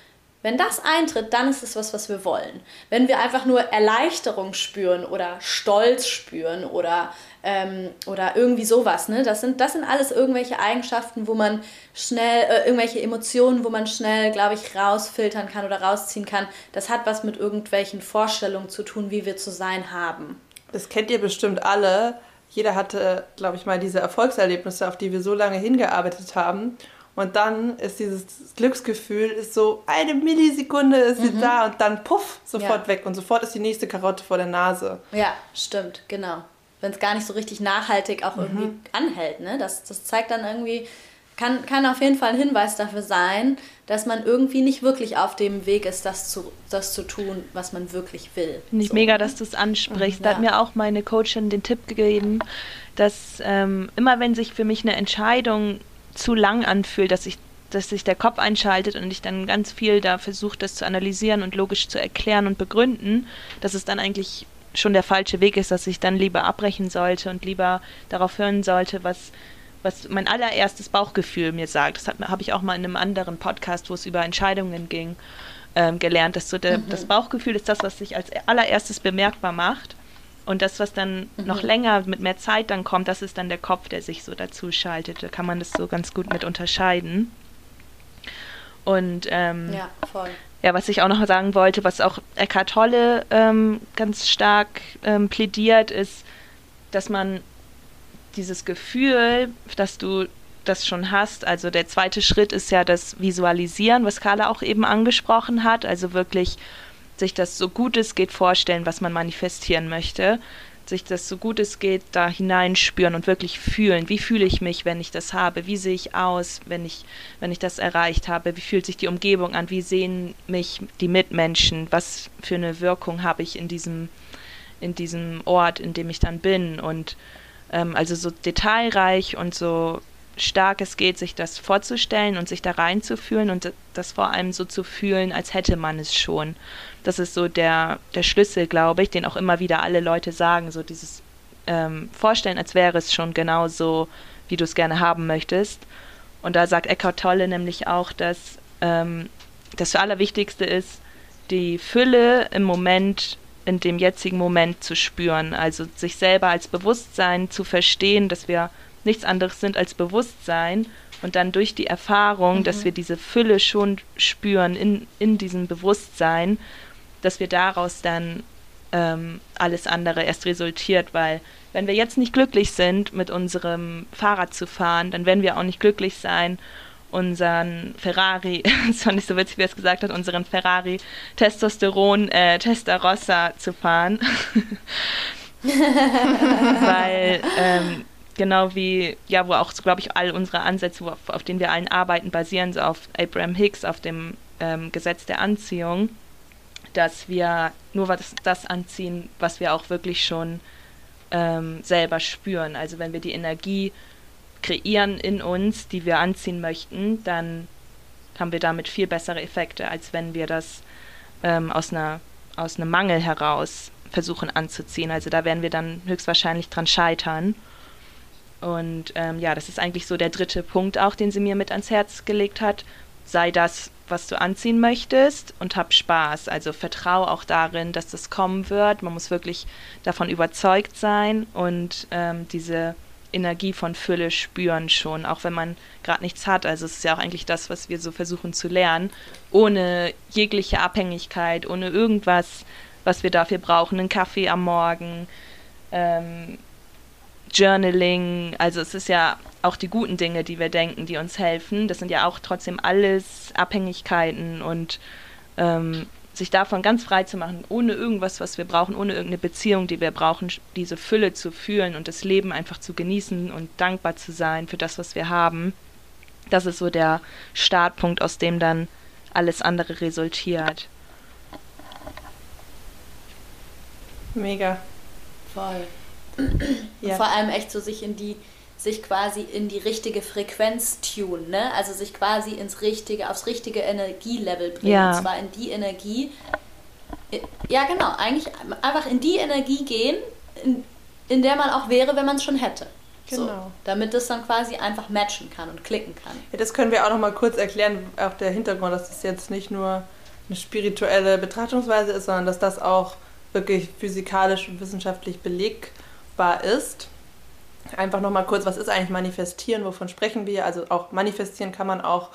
wenn das eintritt, dann ist es was, was wir wollen. Wenn wir einfach nur Erleichterung spüren oder Stolz spüren oder, ähm, oder irgendwie sowas, ne? das, sind, das sind alles irgendwelche Eigenschaften, wo man schnell, äh, irgendwelche Emotionen, wo man schnell, glaube ich, rausfiltern kann oder rausziehen kann. Das hat was mit irgendwelchen Vorstellungen zu tun, wie wir zu sein haben. Das kennt ihr bestimmt alle. Jeder hatte, glaube ich, mal diese Erfolgserlebnisse, auf die wir so lange hingearbeitet haben. Und dann ist dieses Glücksgefühl, ist so eine Millisekunde ist sie mhm. da und dann puff, sofort ja. weg und sofort ist die nächste Karotte vor der Nase. Ja, stimmt, genau. Wenn es gar nicht so richtig nachhaltig auch mhm. irgendwie anhält, ne? Das, das zeigt dann irgendwie, kann, kann auf jeden Fall ein Hinweis dafür sein, dass man irgendwie nicht wirklich auf dem Weg ist, das zu, das zu tun, was man wirklich will. Finde ich so. mega, dass du es ansprichst. Mhm, da ja. hat mir auch meine Coachin den Tipp gegeben, dass ähm, immer wenn sich für mich eine Entscheidung zu lang anfühlt, dass ich dass sich der Kopf einschaltet und ich dann ganz viel da versuche, das zu analysieren und logisch zu erklären und begründen, dass es dann eigentlich schon der falsche Weg ist, dass ich dann lieber abbrechen sollte und lieber darauf hören sollte, was, was mein allererstes Bauchgefühl mir sagt. Das habe ich auch mal in einem anderen Podcast, wo es über Entscheidungen ging, ähm, gelernt, dass so der, mhm. das Bauchgefühl ist das, was sich als allererstes bemerkbar macht. Und das, was dann mhm. noch länger mit mehr Zeit dann kommt, das ist dann der Kopf, der sich so dazu schaltet. Da kann man das so ganz gut mit unterscheiden. Und ähm, ja, voll. Ja, was ich auch noch sagen wollte, was auch Eckhart Tolle ähm, ganz stark ähm, plädiert, ist, dass man dieses Gefühl, dass du das schon hast, also der zweite Schritt ist ja das Visualisieren, was Carla auch eben angesprochen hat, also wirklich sich das so gut es geht vorstellen, was man manifestieren möchte, sich das so gut es geht da hineinspüren und wirklich fühlen. Wie fühle ich mich, wenn ich das habe? Wie sehe ich aus, wenn ich, wenn ich das erreicht habe? Wie fühlt sich die Umgebung an? Wie sehen mich die Mitmenschen? Was für eine Wirkung habe ich in diesem, in diesem Ort, in dem ich dann bin? Und ähm, also so detailreich und so stark es geht, sich das vorzustellen und sich da reinzufühlen und das vor allem so zu fühlen, als hätte man es schon. Das ist so der, der Schlüssel, glaube ich, den auch immer wieder alle Leute sagen, so dieses ähm, Vorstellen, als wäre es schon genau so, wie du es gerne haben möchtest. Und da sagt Eckhart Tolle nämlich auch, dass ähm, das Allerwichtigste ist, die Fülle im Moment, in dem jetzigen Moment zu spüren, also sich selber als Bewusstsein zu verstehen, dass wir nichts anderes sind als Bewusstsein und dann durch die Erfahrung, mhm. dass wir diese Fülle schon spüren in, in diesem Bewusstsein, dass wir daraus dann ähm, alles andere erst resultiert, weil wenn wir jetzt nicht glücklich sind, mit unserem Fahrrad zu fahren, dann werden wir auch nicht glücklich sein, unseren Ferrari, (laughs) das fand ich so witzig, wie er es gesagt hat, unseren Ferrari Testosteron, äh, Testarossa zu fahren. (laughs) weil ähm, genau wie, ja, wo auch, glaube ich, all unsere Ansätze, auf, auf denen wir allen arbeiten, basieren, so auf Abraham Hicks, auf dem ähm, Gesetz der Anziehung dass wir nur das, das anziehen, was wir auch wirklich schon ähm, selber spüren. Also wenn wir die Energie kreieren in uns, die wir anziehen möchten, dann haben wir damit viel bessere Effekte, als wenn wir das ähm, aus, einer, aus einem Mangel heraus versuchen anzuziehen. Also da werden wir dann höchstwahrscheinlich dran scheitern. Und ähm, ja, das ist eigentlich so der dritte Punkt auch, den sie mir mit ans Herz gelegt hat. Sei das was du anziehen möchtest und hab Spaß. Also vertrau auch darin, dass das kommen wird. Man muss wirklich davon überzeugt sein und ähm, diese Energie von Fülle spüren schon, auch wenn man gerade nichts hat. Also es ist ja auch eigentlich das, was wir so versuchen zu lernen, ohne jegliche Abhängigkeit, ohne irgendwas was wir dafür brauchen. Einen Kaffee am Morgen, ähm, Journaling. Also es ist ja auch die guten Dinge, die wir denken, die uns helfen. Das sind ja auch trotzdem alles Abhängigkeiten und ähm, sich davon ganz frei zu machen, ohne irgendwas, was wir brauchen, ohne irgendeine Beziehung, die wir brauchen, diese Fülle zu fühlen und das Leben einfach zu genießen und dankbar zu sein für das, was wir haben. Das ist so der Startpunkt, aus dem dann alles andere resultiert. Mega. Voll. Ja. Vor allem echt so sich in die sich quasi in die richtige Frequenz tun, ne? Also sich quasi ins richtige, aufs richtige Energielevel bringen. Ja. Und zwar in die Energie. Ja, genau, eigentlich einfach in die Energie gehen, in, in der man auch wäre, wenn man es schon hätte. Genau. So, damit es dann quasi einfach matchen kann und klicken kann. Ja, das können wir auch noch mal kurz erklären, auch der Hintergrund, dass das jetzt nicht nur eine spirituelle Betrachtungsweise ist, sondern dass das auch wirklich physikalisch und wissenschaftlich belegbar ist. Einfach nochmal kurz, was ist eigentlich manifestieren, wovon sprechen wir? Also auch manifestieren kann man auch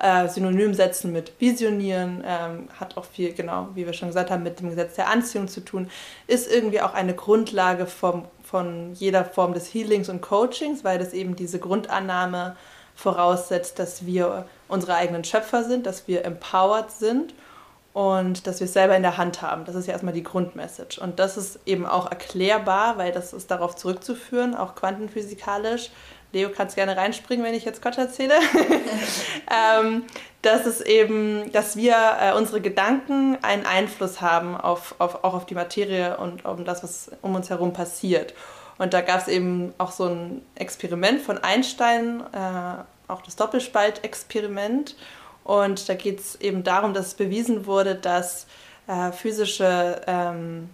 äh, synonym setzen mit visionieren, ähm, hat auch viel, genau, wie wir schon gesagt haben, mit dem Gesetz der Anziehung zu tun, ist irgendwie auch eine Grundlage vom, von jeder Form des Healings und Coachings, weil das eben diese Grundannahme voraussetzt, dass wir unsere eigenen Schöpfer sind, dass wir empowered sind und dass wir es selber in der Hand haben. Das ist ja erstmal die Grundmessage. Und das ist eben auch erklärbar, weil das ist darauf zurückzuführen, auch quantenphysikalisch. Leo, kannst gerne reinspringen, wenn ich jetzt Gott erzähle. (laughs) ähm, dass es eben, dass wir äh, unsere Gedanken einen Einfluss haben auf, auf, auch auf die Materie und auf das, was um uns herum passiert. Und da gab es eben auch so ein Experiment von Einstein, äh, auch das Doppelspaltexperiment. Und da geht es eben darum, dass bewiesen wurde, dass äh, physische, ähm,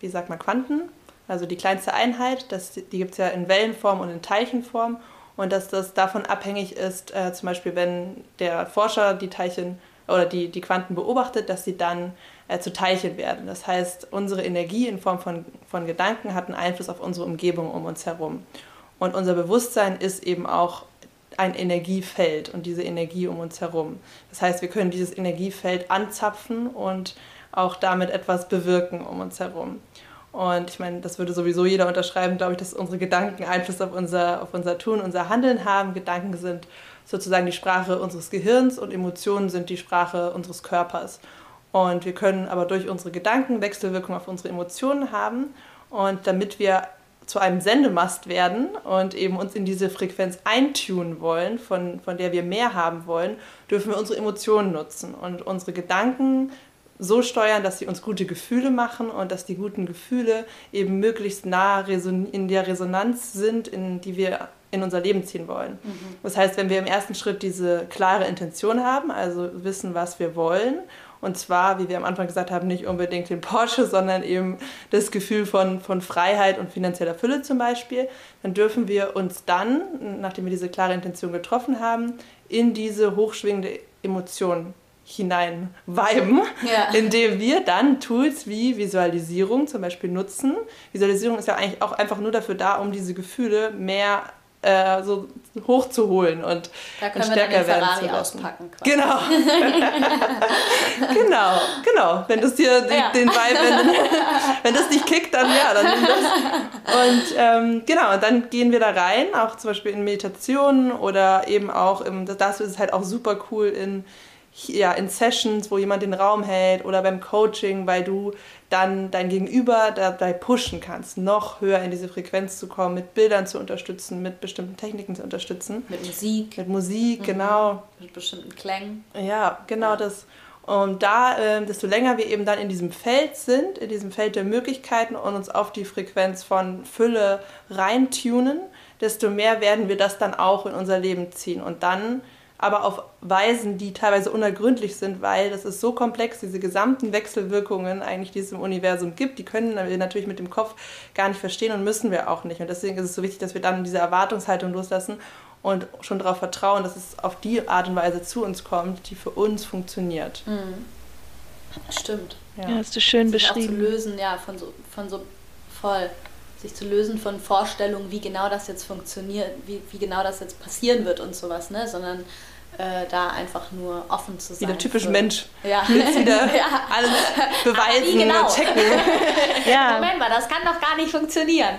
wie sagt man, Quanten, also die kleinste Einheit, das, die gibt es ja in Wellenform und in Teilchenform und dass das davon abhängig ist, äh, zum Beispiel wenn der Forscher die Teilchen oder die, die Quanten beobachtet, dass sie dann äh, zu Teilchen werden. Das heißt, unsere Energie in Form von, von Gedanken hat einen Einfluss auf unsere Umgebung um uns herum. Und unser Bewusstsein ist eben auch ein Energiefeld und diese Energie um uns herum. Das heißt, wir können dieses Energiefeld anzapfen und auch damit etwas bewirken um uns herum. Und ich meine, das würde sowieso jeder unterschreiben, glaube ich, dass unsere Gedanken Einfluss auf unser, auf unser Tun, unser Handeln haben. Gedanken sind sozusagen die Sprache unseres Gehirns und Emotionen sind die Sprache unseres Körpers. Und wir können aber durch unsere Gedanken Wechselwirkung auf unsere Emotionen haben. Und damit wir zu einem Sendemast werden und eben uns in diese Frequenz eintunen wollen, von, von der wir mehr haben wollen, dürfen wir unsere Emotionen nutzen und unsere Gedanken so steuern, dass sie uns gute Gefühle machen und dass die guten Gefühle eben möglichst nah in der Resonanz sind, in die wir in unser Leben ziehen wollen. Mhm. Das heißt, wenn wir im ersten Schritt diese klare Intention haben, also wissen, was wir wollen und zwar, wie wir am Anfang gesagt haben, nicht unbedingt den Porsche, sondern eben das Gefühl von, von Freiheit und finanzieller Fülle zum Beispiel. Dann dürfen wir uns dann, nachdem wir diese klare Intention getroffen haben, in diese hochschwingende Emotion hinein viben, ja. indem wir dann Tools wie Visualisierung zum Beispiel nutzen. Visualisierung ist ja eigentlich auch einfach nur dafür da, um diese Gefühle mehr äh, so hochzuholen und, und stärker werden zu lassen. Genau. (laughs) genau, genau. Wenn das dir ja. den Vibe, wenn, wenn das nicht kickt, dann ja, dann nimm das. Und ähm, genau, und dann gehen wir da rein, auch zum Beispiel in Meditationen oder eben auch im, das ist halt auch super cool in ja, in Sessions, wo jemand den Raum hält oder beim Coaching, weil du dann dein Gegenüber dabei pushen kannst, noch höher in diese Frequenz zu kommen, mit Bildern zu unterstützen, mit bestimmten Techniken zu unterstützen. Mit Musik. Mit Musik, mhm. genau. Mit bestimmten Klängen. Ja, genau ja. das. Und da, äh, desto länger wir eben dann in diesem Feld sind, in diesem Feld der Möglichkeiten und uns auf die Frequenz von Fülle reintunen, desto mehr werden wir das dann auch in unser Leben ziehen. Und dann aber auf Weisen, die teilweise unergründlich sind, weil das ist so komplex, diese gesamten Wechselwirkungen eigentlich, die es im Universum gibt, die können wir natürlich mit dem Kopf gar nicht verstehen und müssen wir auch nicht. Und deswegen ist es so wichtig, dass wir dann diese Erwartungshaltung loslassen und schon darauf vertrauen, dass es auf die Art und Weise zu uns kommt, die für uns funktioniert. Mhm. Stimmt. Ja. ja, hast du schön sich beschrieben. Auch zu lösen, ja, von so, von so voll sich zu lösen von Vorstellungen, wie genau das jetzt funktioniert, wie, wie genau das jetzt passieren wird und sowas, ne? Sondern äh, da einfach nur offen zu sein. Wieder typisch für, Mensch. Ja. Willst wieder (laughs) ja. alles beweisen genau. und checken. (laughs) ja. Moment mal, das kann doch gar nicht funktionieren.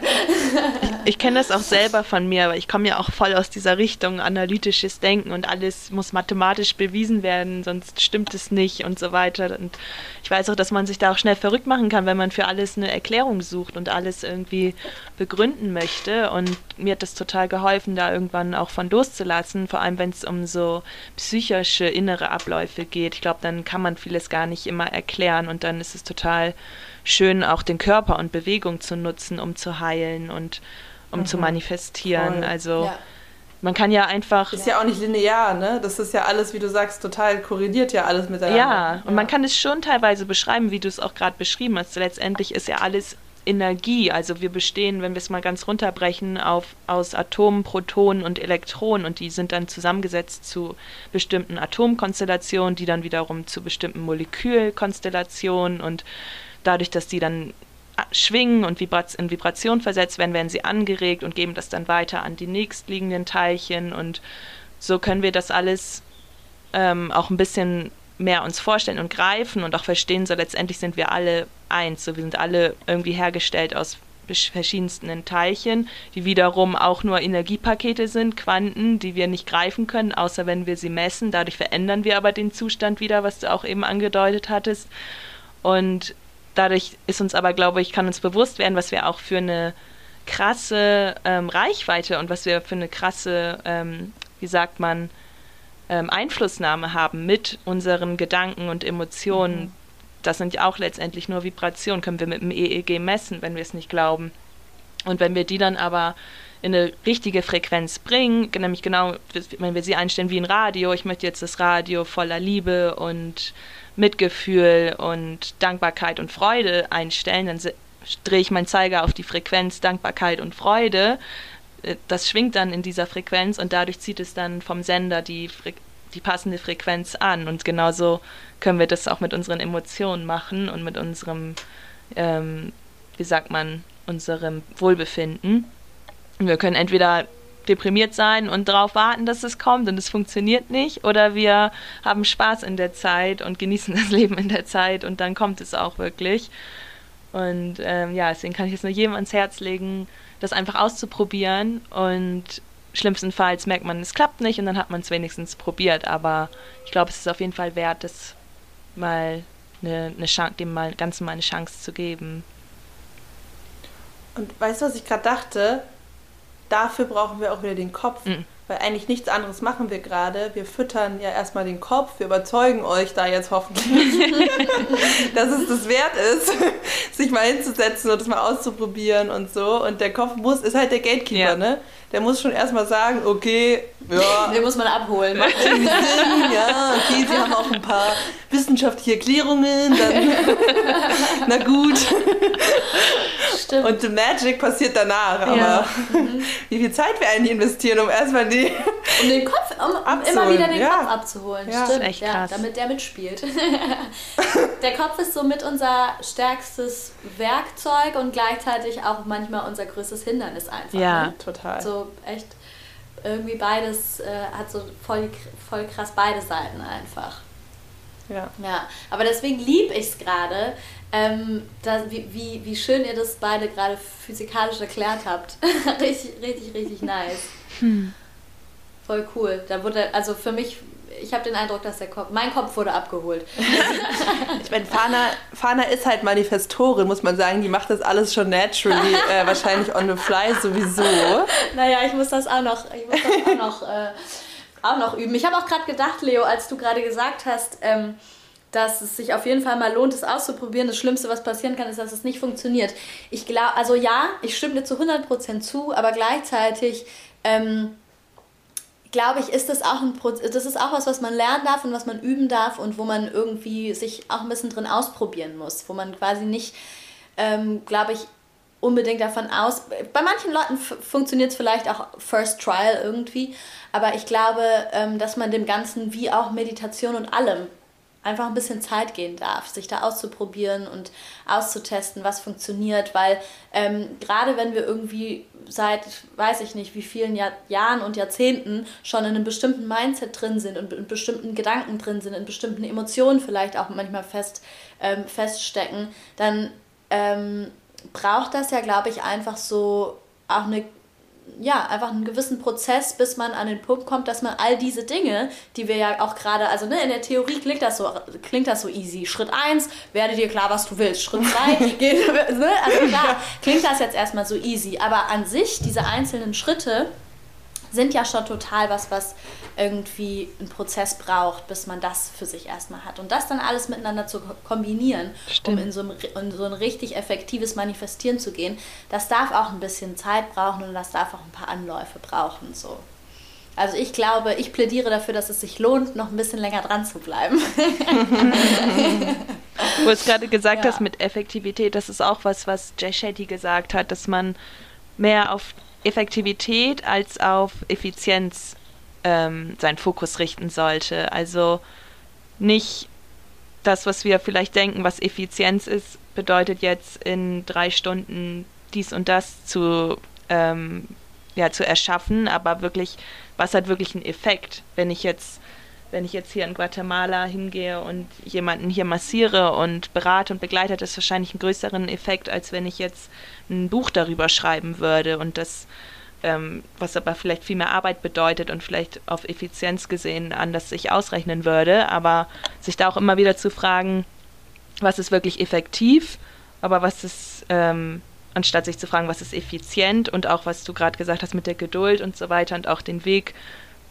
ich, ich kenne das auch selber von mir, aber ich komme ja auch voll aus dieser Richtung analytisches Denken und alles muss mathematisch bewiesen werden, sonst stimmt es nicht und so weiter. Und ich weiß auch, dass man sich da auch schnell verrückt machen kann, wenn man für alles eine Erklärung sucht und alles irgendwie begründen möchte. Und mir hat das total geholfen, da irgendwann auch von loszulassen, vor allem wenn es um so psychische innere Abläufe geht. Ich glaube, dann kann man vieles gar nicht immer erklären und dann ist es total schön, auch den Körper und Bewegung zu nutzen, um zu heilen und um mhm. zu manifestieren. Voll. Also ja. man kann ja einfach. Ist ja auch nicht linear, ne? Das ist ja alles, wie du sagst, total korreliert ja alles miteinander. Ja, und ja. man kann es schon teilweise beschreiben, wie du es auch gerade beschrieben hast. Letztendlich ist ja alles Energie. Also wir bestehen, wenn wir es mal ganz runterbrechen, auf, aus Atomen, Protonen und Elektronen. Und die sind dann zusammengesetzt zu bestimmten Atomkonstellationen, die dann wiederum zu bestimmten Molekülkonstellationen. Und dadurch, dass die dann schwingen und in Vibration versetzt werden, werden sie angeregt und geben das dann weiter an die nächstliegenden Teilchen. Und so können wir das alles ähm, auch ein bisschen mehr uns vorstellen und greifen und auch verstehen, so letztendlich sind wir alle eins. So, wir sind alle irgendwie hergestellt aus verschiedensten Teilchen, die wiederum auch nur Energiepakete sind, Quanten, die wir nicht greifen können, außer wenn wir sie messen. Dadurch verändern wir aber den Zustand wieder, was du auch eben angedeutet hattest. Und dadurch ist uns aber, glaube ich, kann uns bewusst werden, was wir auch für eine krasse ähm, Reichweite und was wir für eine krasse, ähm, wie sagt man, ähm, Einflussnahme haben mit unseren Gedanken und Emotionen. Mhm. Das sind ja auch letztendlich nur Vibrationen, können wir mit dem EEG messen, wenn wir es nicht glauben. Und wenn wir die dann aber in eine richtige Frequenz bringen, nämlich genau, wenn wir sie einstellen wie ein Radio, ich möchte jetzt das Radio voller Liebe und Mitgefühl und Dankbarkeit und Freude einstellen, dann drehe ich meinen Zeiger auf die Frequenz Dankbarkeit und Freude das schwingt dann in dieser Frequenz und dadurch zieht es dann vom Sender die, Fre die passende Frequenz an. Und genauso können wir das auch mit unseren Emotionen machen und mit unserem, ähm, wie sagt man, unserem Wohlbefinden. Wir können entweder deprimiert sein und darauf warten, dass es kommt und es funktioniert nicht, oder wir haben Spaß in der Zeit und genießen (laughs) das Leben in der Zeit und dann kommt es auch wirklich. Und ähm, ja, deswegen kann ich es nur jedem ans Herz legen, das einfach auszuprobieren und schlimmstenfalls merkt man, es klappt nicht und dann hat man es wenigstens probiert. Aber ich glaube, es ist auf jeden Fall wert, das mal eine, eine Chance, dem mal, Ganzen mal eine Chance zu geben. Und weißt du, was ich gerade dachte? Dafür brauchen wir auch wieder den Kopf. Mhm weil eigentlich nichts anderes machen wir gerade. Wir füttern ja erstmal den Kopf, wir überzeugen euch da jetzt hoffentlich, (laughs) dass es das wert ist, (laughs) sich mal hinzusetzen und das mal auszuprobieren und so. Und der Kopf muss, ist halt der Gatekeeper, ja. ne? Der muss schon erstmal sagen, okay, ja. (laughs) Den muss man abholen. Macht irgendwie Sinn, ja, okay, sie haben auch ein paar wissenschaftliche Erklärungen, dann (laughs) na gut. Stimmt. Und the magic passiert danach, aber ja. wie viel Zeit wir eigentlich investieren, um erstmal die. Um den Kopf, um, um immer wieder den ja. Kopf abzuholen. Ja. Stimmt, echt krass. Ja, damit der mitspielt. (laughs) der Kopf ist somit unser stärkstes Werkzeug und gleichzeitig auch manchmal unser größtes Hindernis einfach. Ja, ne? total. So echt irgendwie beides äh, hat so voll, voll krass beide Seiten einfach. Ja. Ja, aber deswegen liebe ich es gerade, ähm, wie, wie, wie schön ihr das beide gerade physikalisch erklärt habt. (laughs) richtig, richtig, richtig nice. Hm. Voll cool. Da wurde, also für mich, ich habe den Eindruck, dass der Kopf, mein Kopf wurde abgeholt. (laughs) ich meine, Fana, Fana ist halt Manifestorin, muss man sagen. Die macht das alles schon naturally, äh, wahrscheinlich on the fly sowieso. Naja, ich muss das auch noch, ich muss das auch noch, äh, auch noch üben. Ich habe auch gerade gedacht, Leo, als du gerade gesagt hast, ähm, dass es sich auf jeden Fall mal lohnt, es auszuprobieren. Das Schlimmste, was passieren kann, ist, dass es nicht funktioniert. Ich glaube, also ja, ich stimme dir zu 100% zu, aber gleichzeitig ähm, glaube ich, ist das auch ein das ist auch was, was man lernen darf und was man üben darf und wo man irgendwie sich auch ein bisschen drin ausprobieren muss, wo man quasi nicht, ähm, glaube ich, unbedingt davon aus. Bei manchen Leuten funktioniert es vielleicht auch First Trial irgendwie, aber ich glaube, ähm, dass man dem Ganzen wie auch Meditation und allem einfach ein bisschen Zeit gehen darf, sich da auszuprobieren und auszutesten, was funktioniert, weil ähm, gerade wenn wir irgendwie seit, weiß ich nicht, wie vielen Jahr Jahren und Jahrzehnten schon in einem bestimmten Mindset drin sind und in bestimmten Gedanken drin sind, in bestimmten Emotionen vielleicht auch manchmal fest, ähm, feststecken, dann ähm, braucht das ja, glaube ich, einfach so auch eine ja, einfach einen gewissen Prozess, bis man an den Punkt kommt, dass man all diese Dinge, die wir ja auch gerade, also ne, in der Theorie klingt das so, klingt das so easy. Schritt 1, werde dir klar, was du willst. Schritt 2, (laughs) (laughs) ne, also klar, klingt das jetzt erstmal so easy. Aber an sich, diese einzelnen Schritte, sind ja schon total was, was irgendwie einen Prozess braucht, bis man das für sich erstmal hat. Und das dann alles miteinander zu kombinieren, Stimmt. um in so, ein, in so ein richtig effektives Manifestieren zu gehen, das darf auch ein bisschen Zeit brauchen und das darf auch ein paar Anläufe brauchen. So. Also ich glaube, ich plädiere dafür, dass es sich lohnt, noch ein bisschen länger dran zu bleiben. (laughs) du hast gerade gesagt ja. hast mit Effektivität, das ist auch was, was Jay Shetty gesagt hat, dass man mehr auf Effektivität als auf Effizienz ähm, seinen Fokus richten sollte. Also nicht das, was wir vielleicht denken, was Effizienz ist, bedeutet jetzt in drei Stunden dies und das zu, ähm, ja, zu erschaffen, aber wirklich, was hat wirklich einen Effekt, wenn ich jetzt wenn ich jetzt hier in Guatemala hingehe und jemanden hier massiere und berate und begleite, hat das wahrscheinlich einen größeren Effekt, als wenn ich jetzt ein Buch darüber schreiben würde und das, ähm, was aber vielleicht viel mehr Arbeit bedeutet und vielleicht auf Effizienz gesehen anders sich ausrechnen würde, aber sich da auch immer wieder zu fragen, was ist wirklich effektiv, aber was ist, ähm, anstatt sich zu fragen, was ist effizient und auch was du gerade gesagt hast mit der Geduld und so weiter und auch den Weg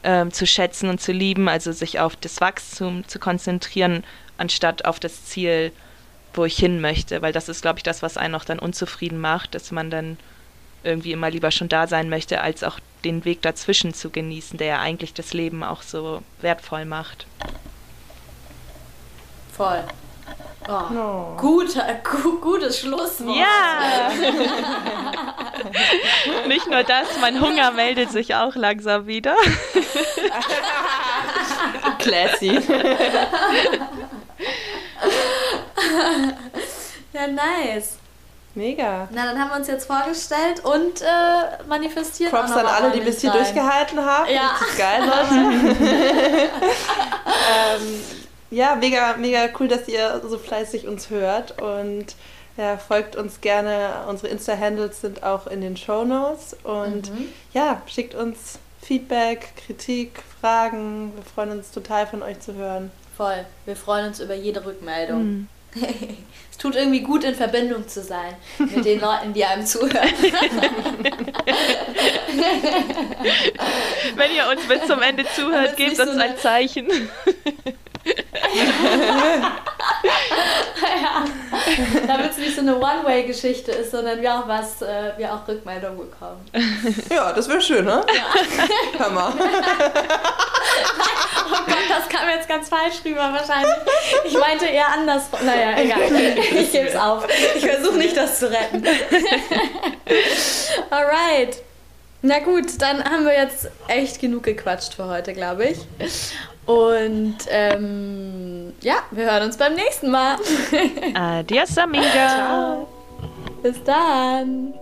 ähm, zu schätzen und zu lieben, also sich auf das Wachstum zu konzentrieren, anstatt auf das Ziel, wo ich hin möchte, weil das ist, glaube ich, das, was einen auch dann unzufrieden macht, dass man dann irgendwie immer lieber schon da sein möchte, als auch den Weg dazwischen zu genießen, der ja eigentlich das Leben auch so wertvoll macht. Voll. Oh, no. Guter, gu gutes Schlusswort. Ja. (laughs) Nicht nur das, mein Hunger meldet sich auch langsam wieder. (laughs) Classy. (laughs) ja, nice. Mega. Na, dann haben wir uns jetzt vorgestellt und äh, manifestiert. Props an alle, die bis hier durchgehalten haben. Ja. Richtig geil, Leute. ähm, ja, mega, mega cool, dass ihr so fleißig uns hört und ja, folgt uns gerne. Unsere Insta-Handles sind auch in den Show Notes und mhm. ja, schickt uns Feedback, Kritik, Fragen. Wir freuen uns total von euch zu hören. Voll. Wir freuen uns über jede Rückmeldung. Mhm. (laughs) es tut irgendwie gut, in Verbindung zu sein mit den Leuten, die einem zuhören. (laughs) Wenn ihr uns bis zum Ende zuhört, gebt uns so ein Zeichen. Ja. Damit es nicht so eine One-Way-Geschichte ist, sondern wir auch was, äh, wir auch Rückmeldung bekommen. Ja, das wäre schön, ne? Ja. Hammer. (laughs) oh Gott, das kam jetzt ganz falsch rüber wahrscheinlich. Ich meinte eher anders. Naja, egal. Ich gebe es auf. Ich versuche nicht, das zu retten. (laughs) Alright. Na gut, dann haben wir jetzt echt genug gequatscht für heute, glaube ich. Und ähm, ja, wir hören uns beim nächsten Mal. Adios, amiga. (laughs) Ciao. Bis dann.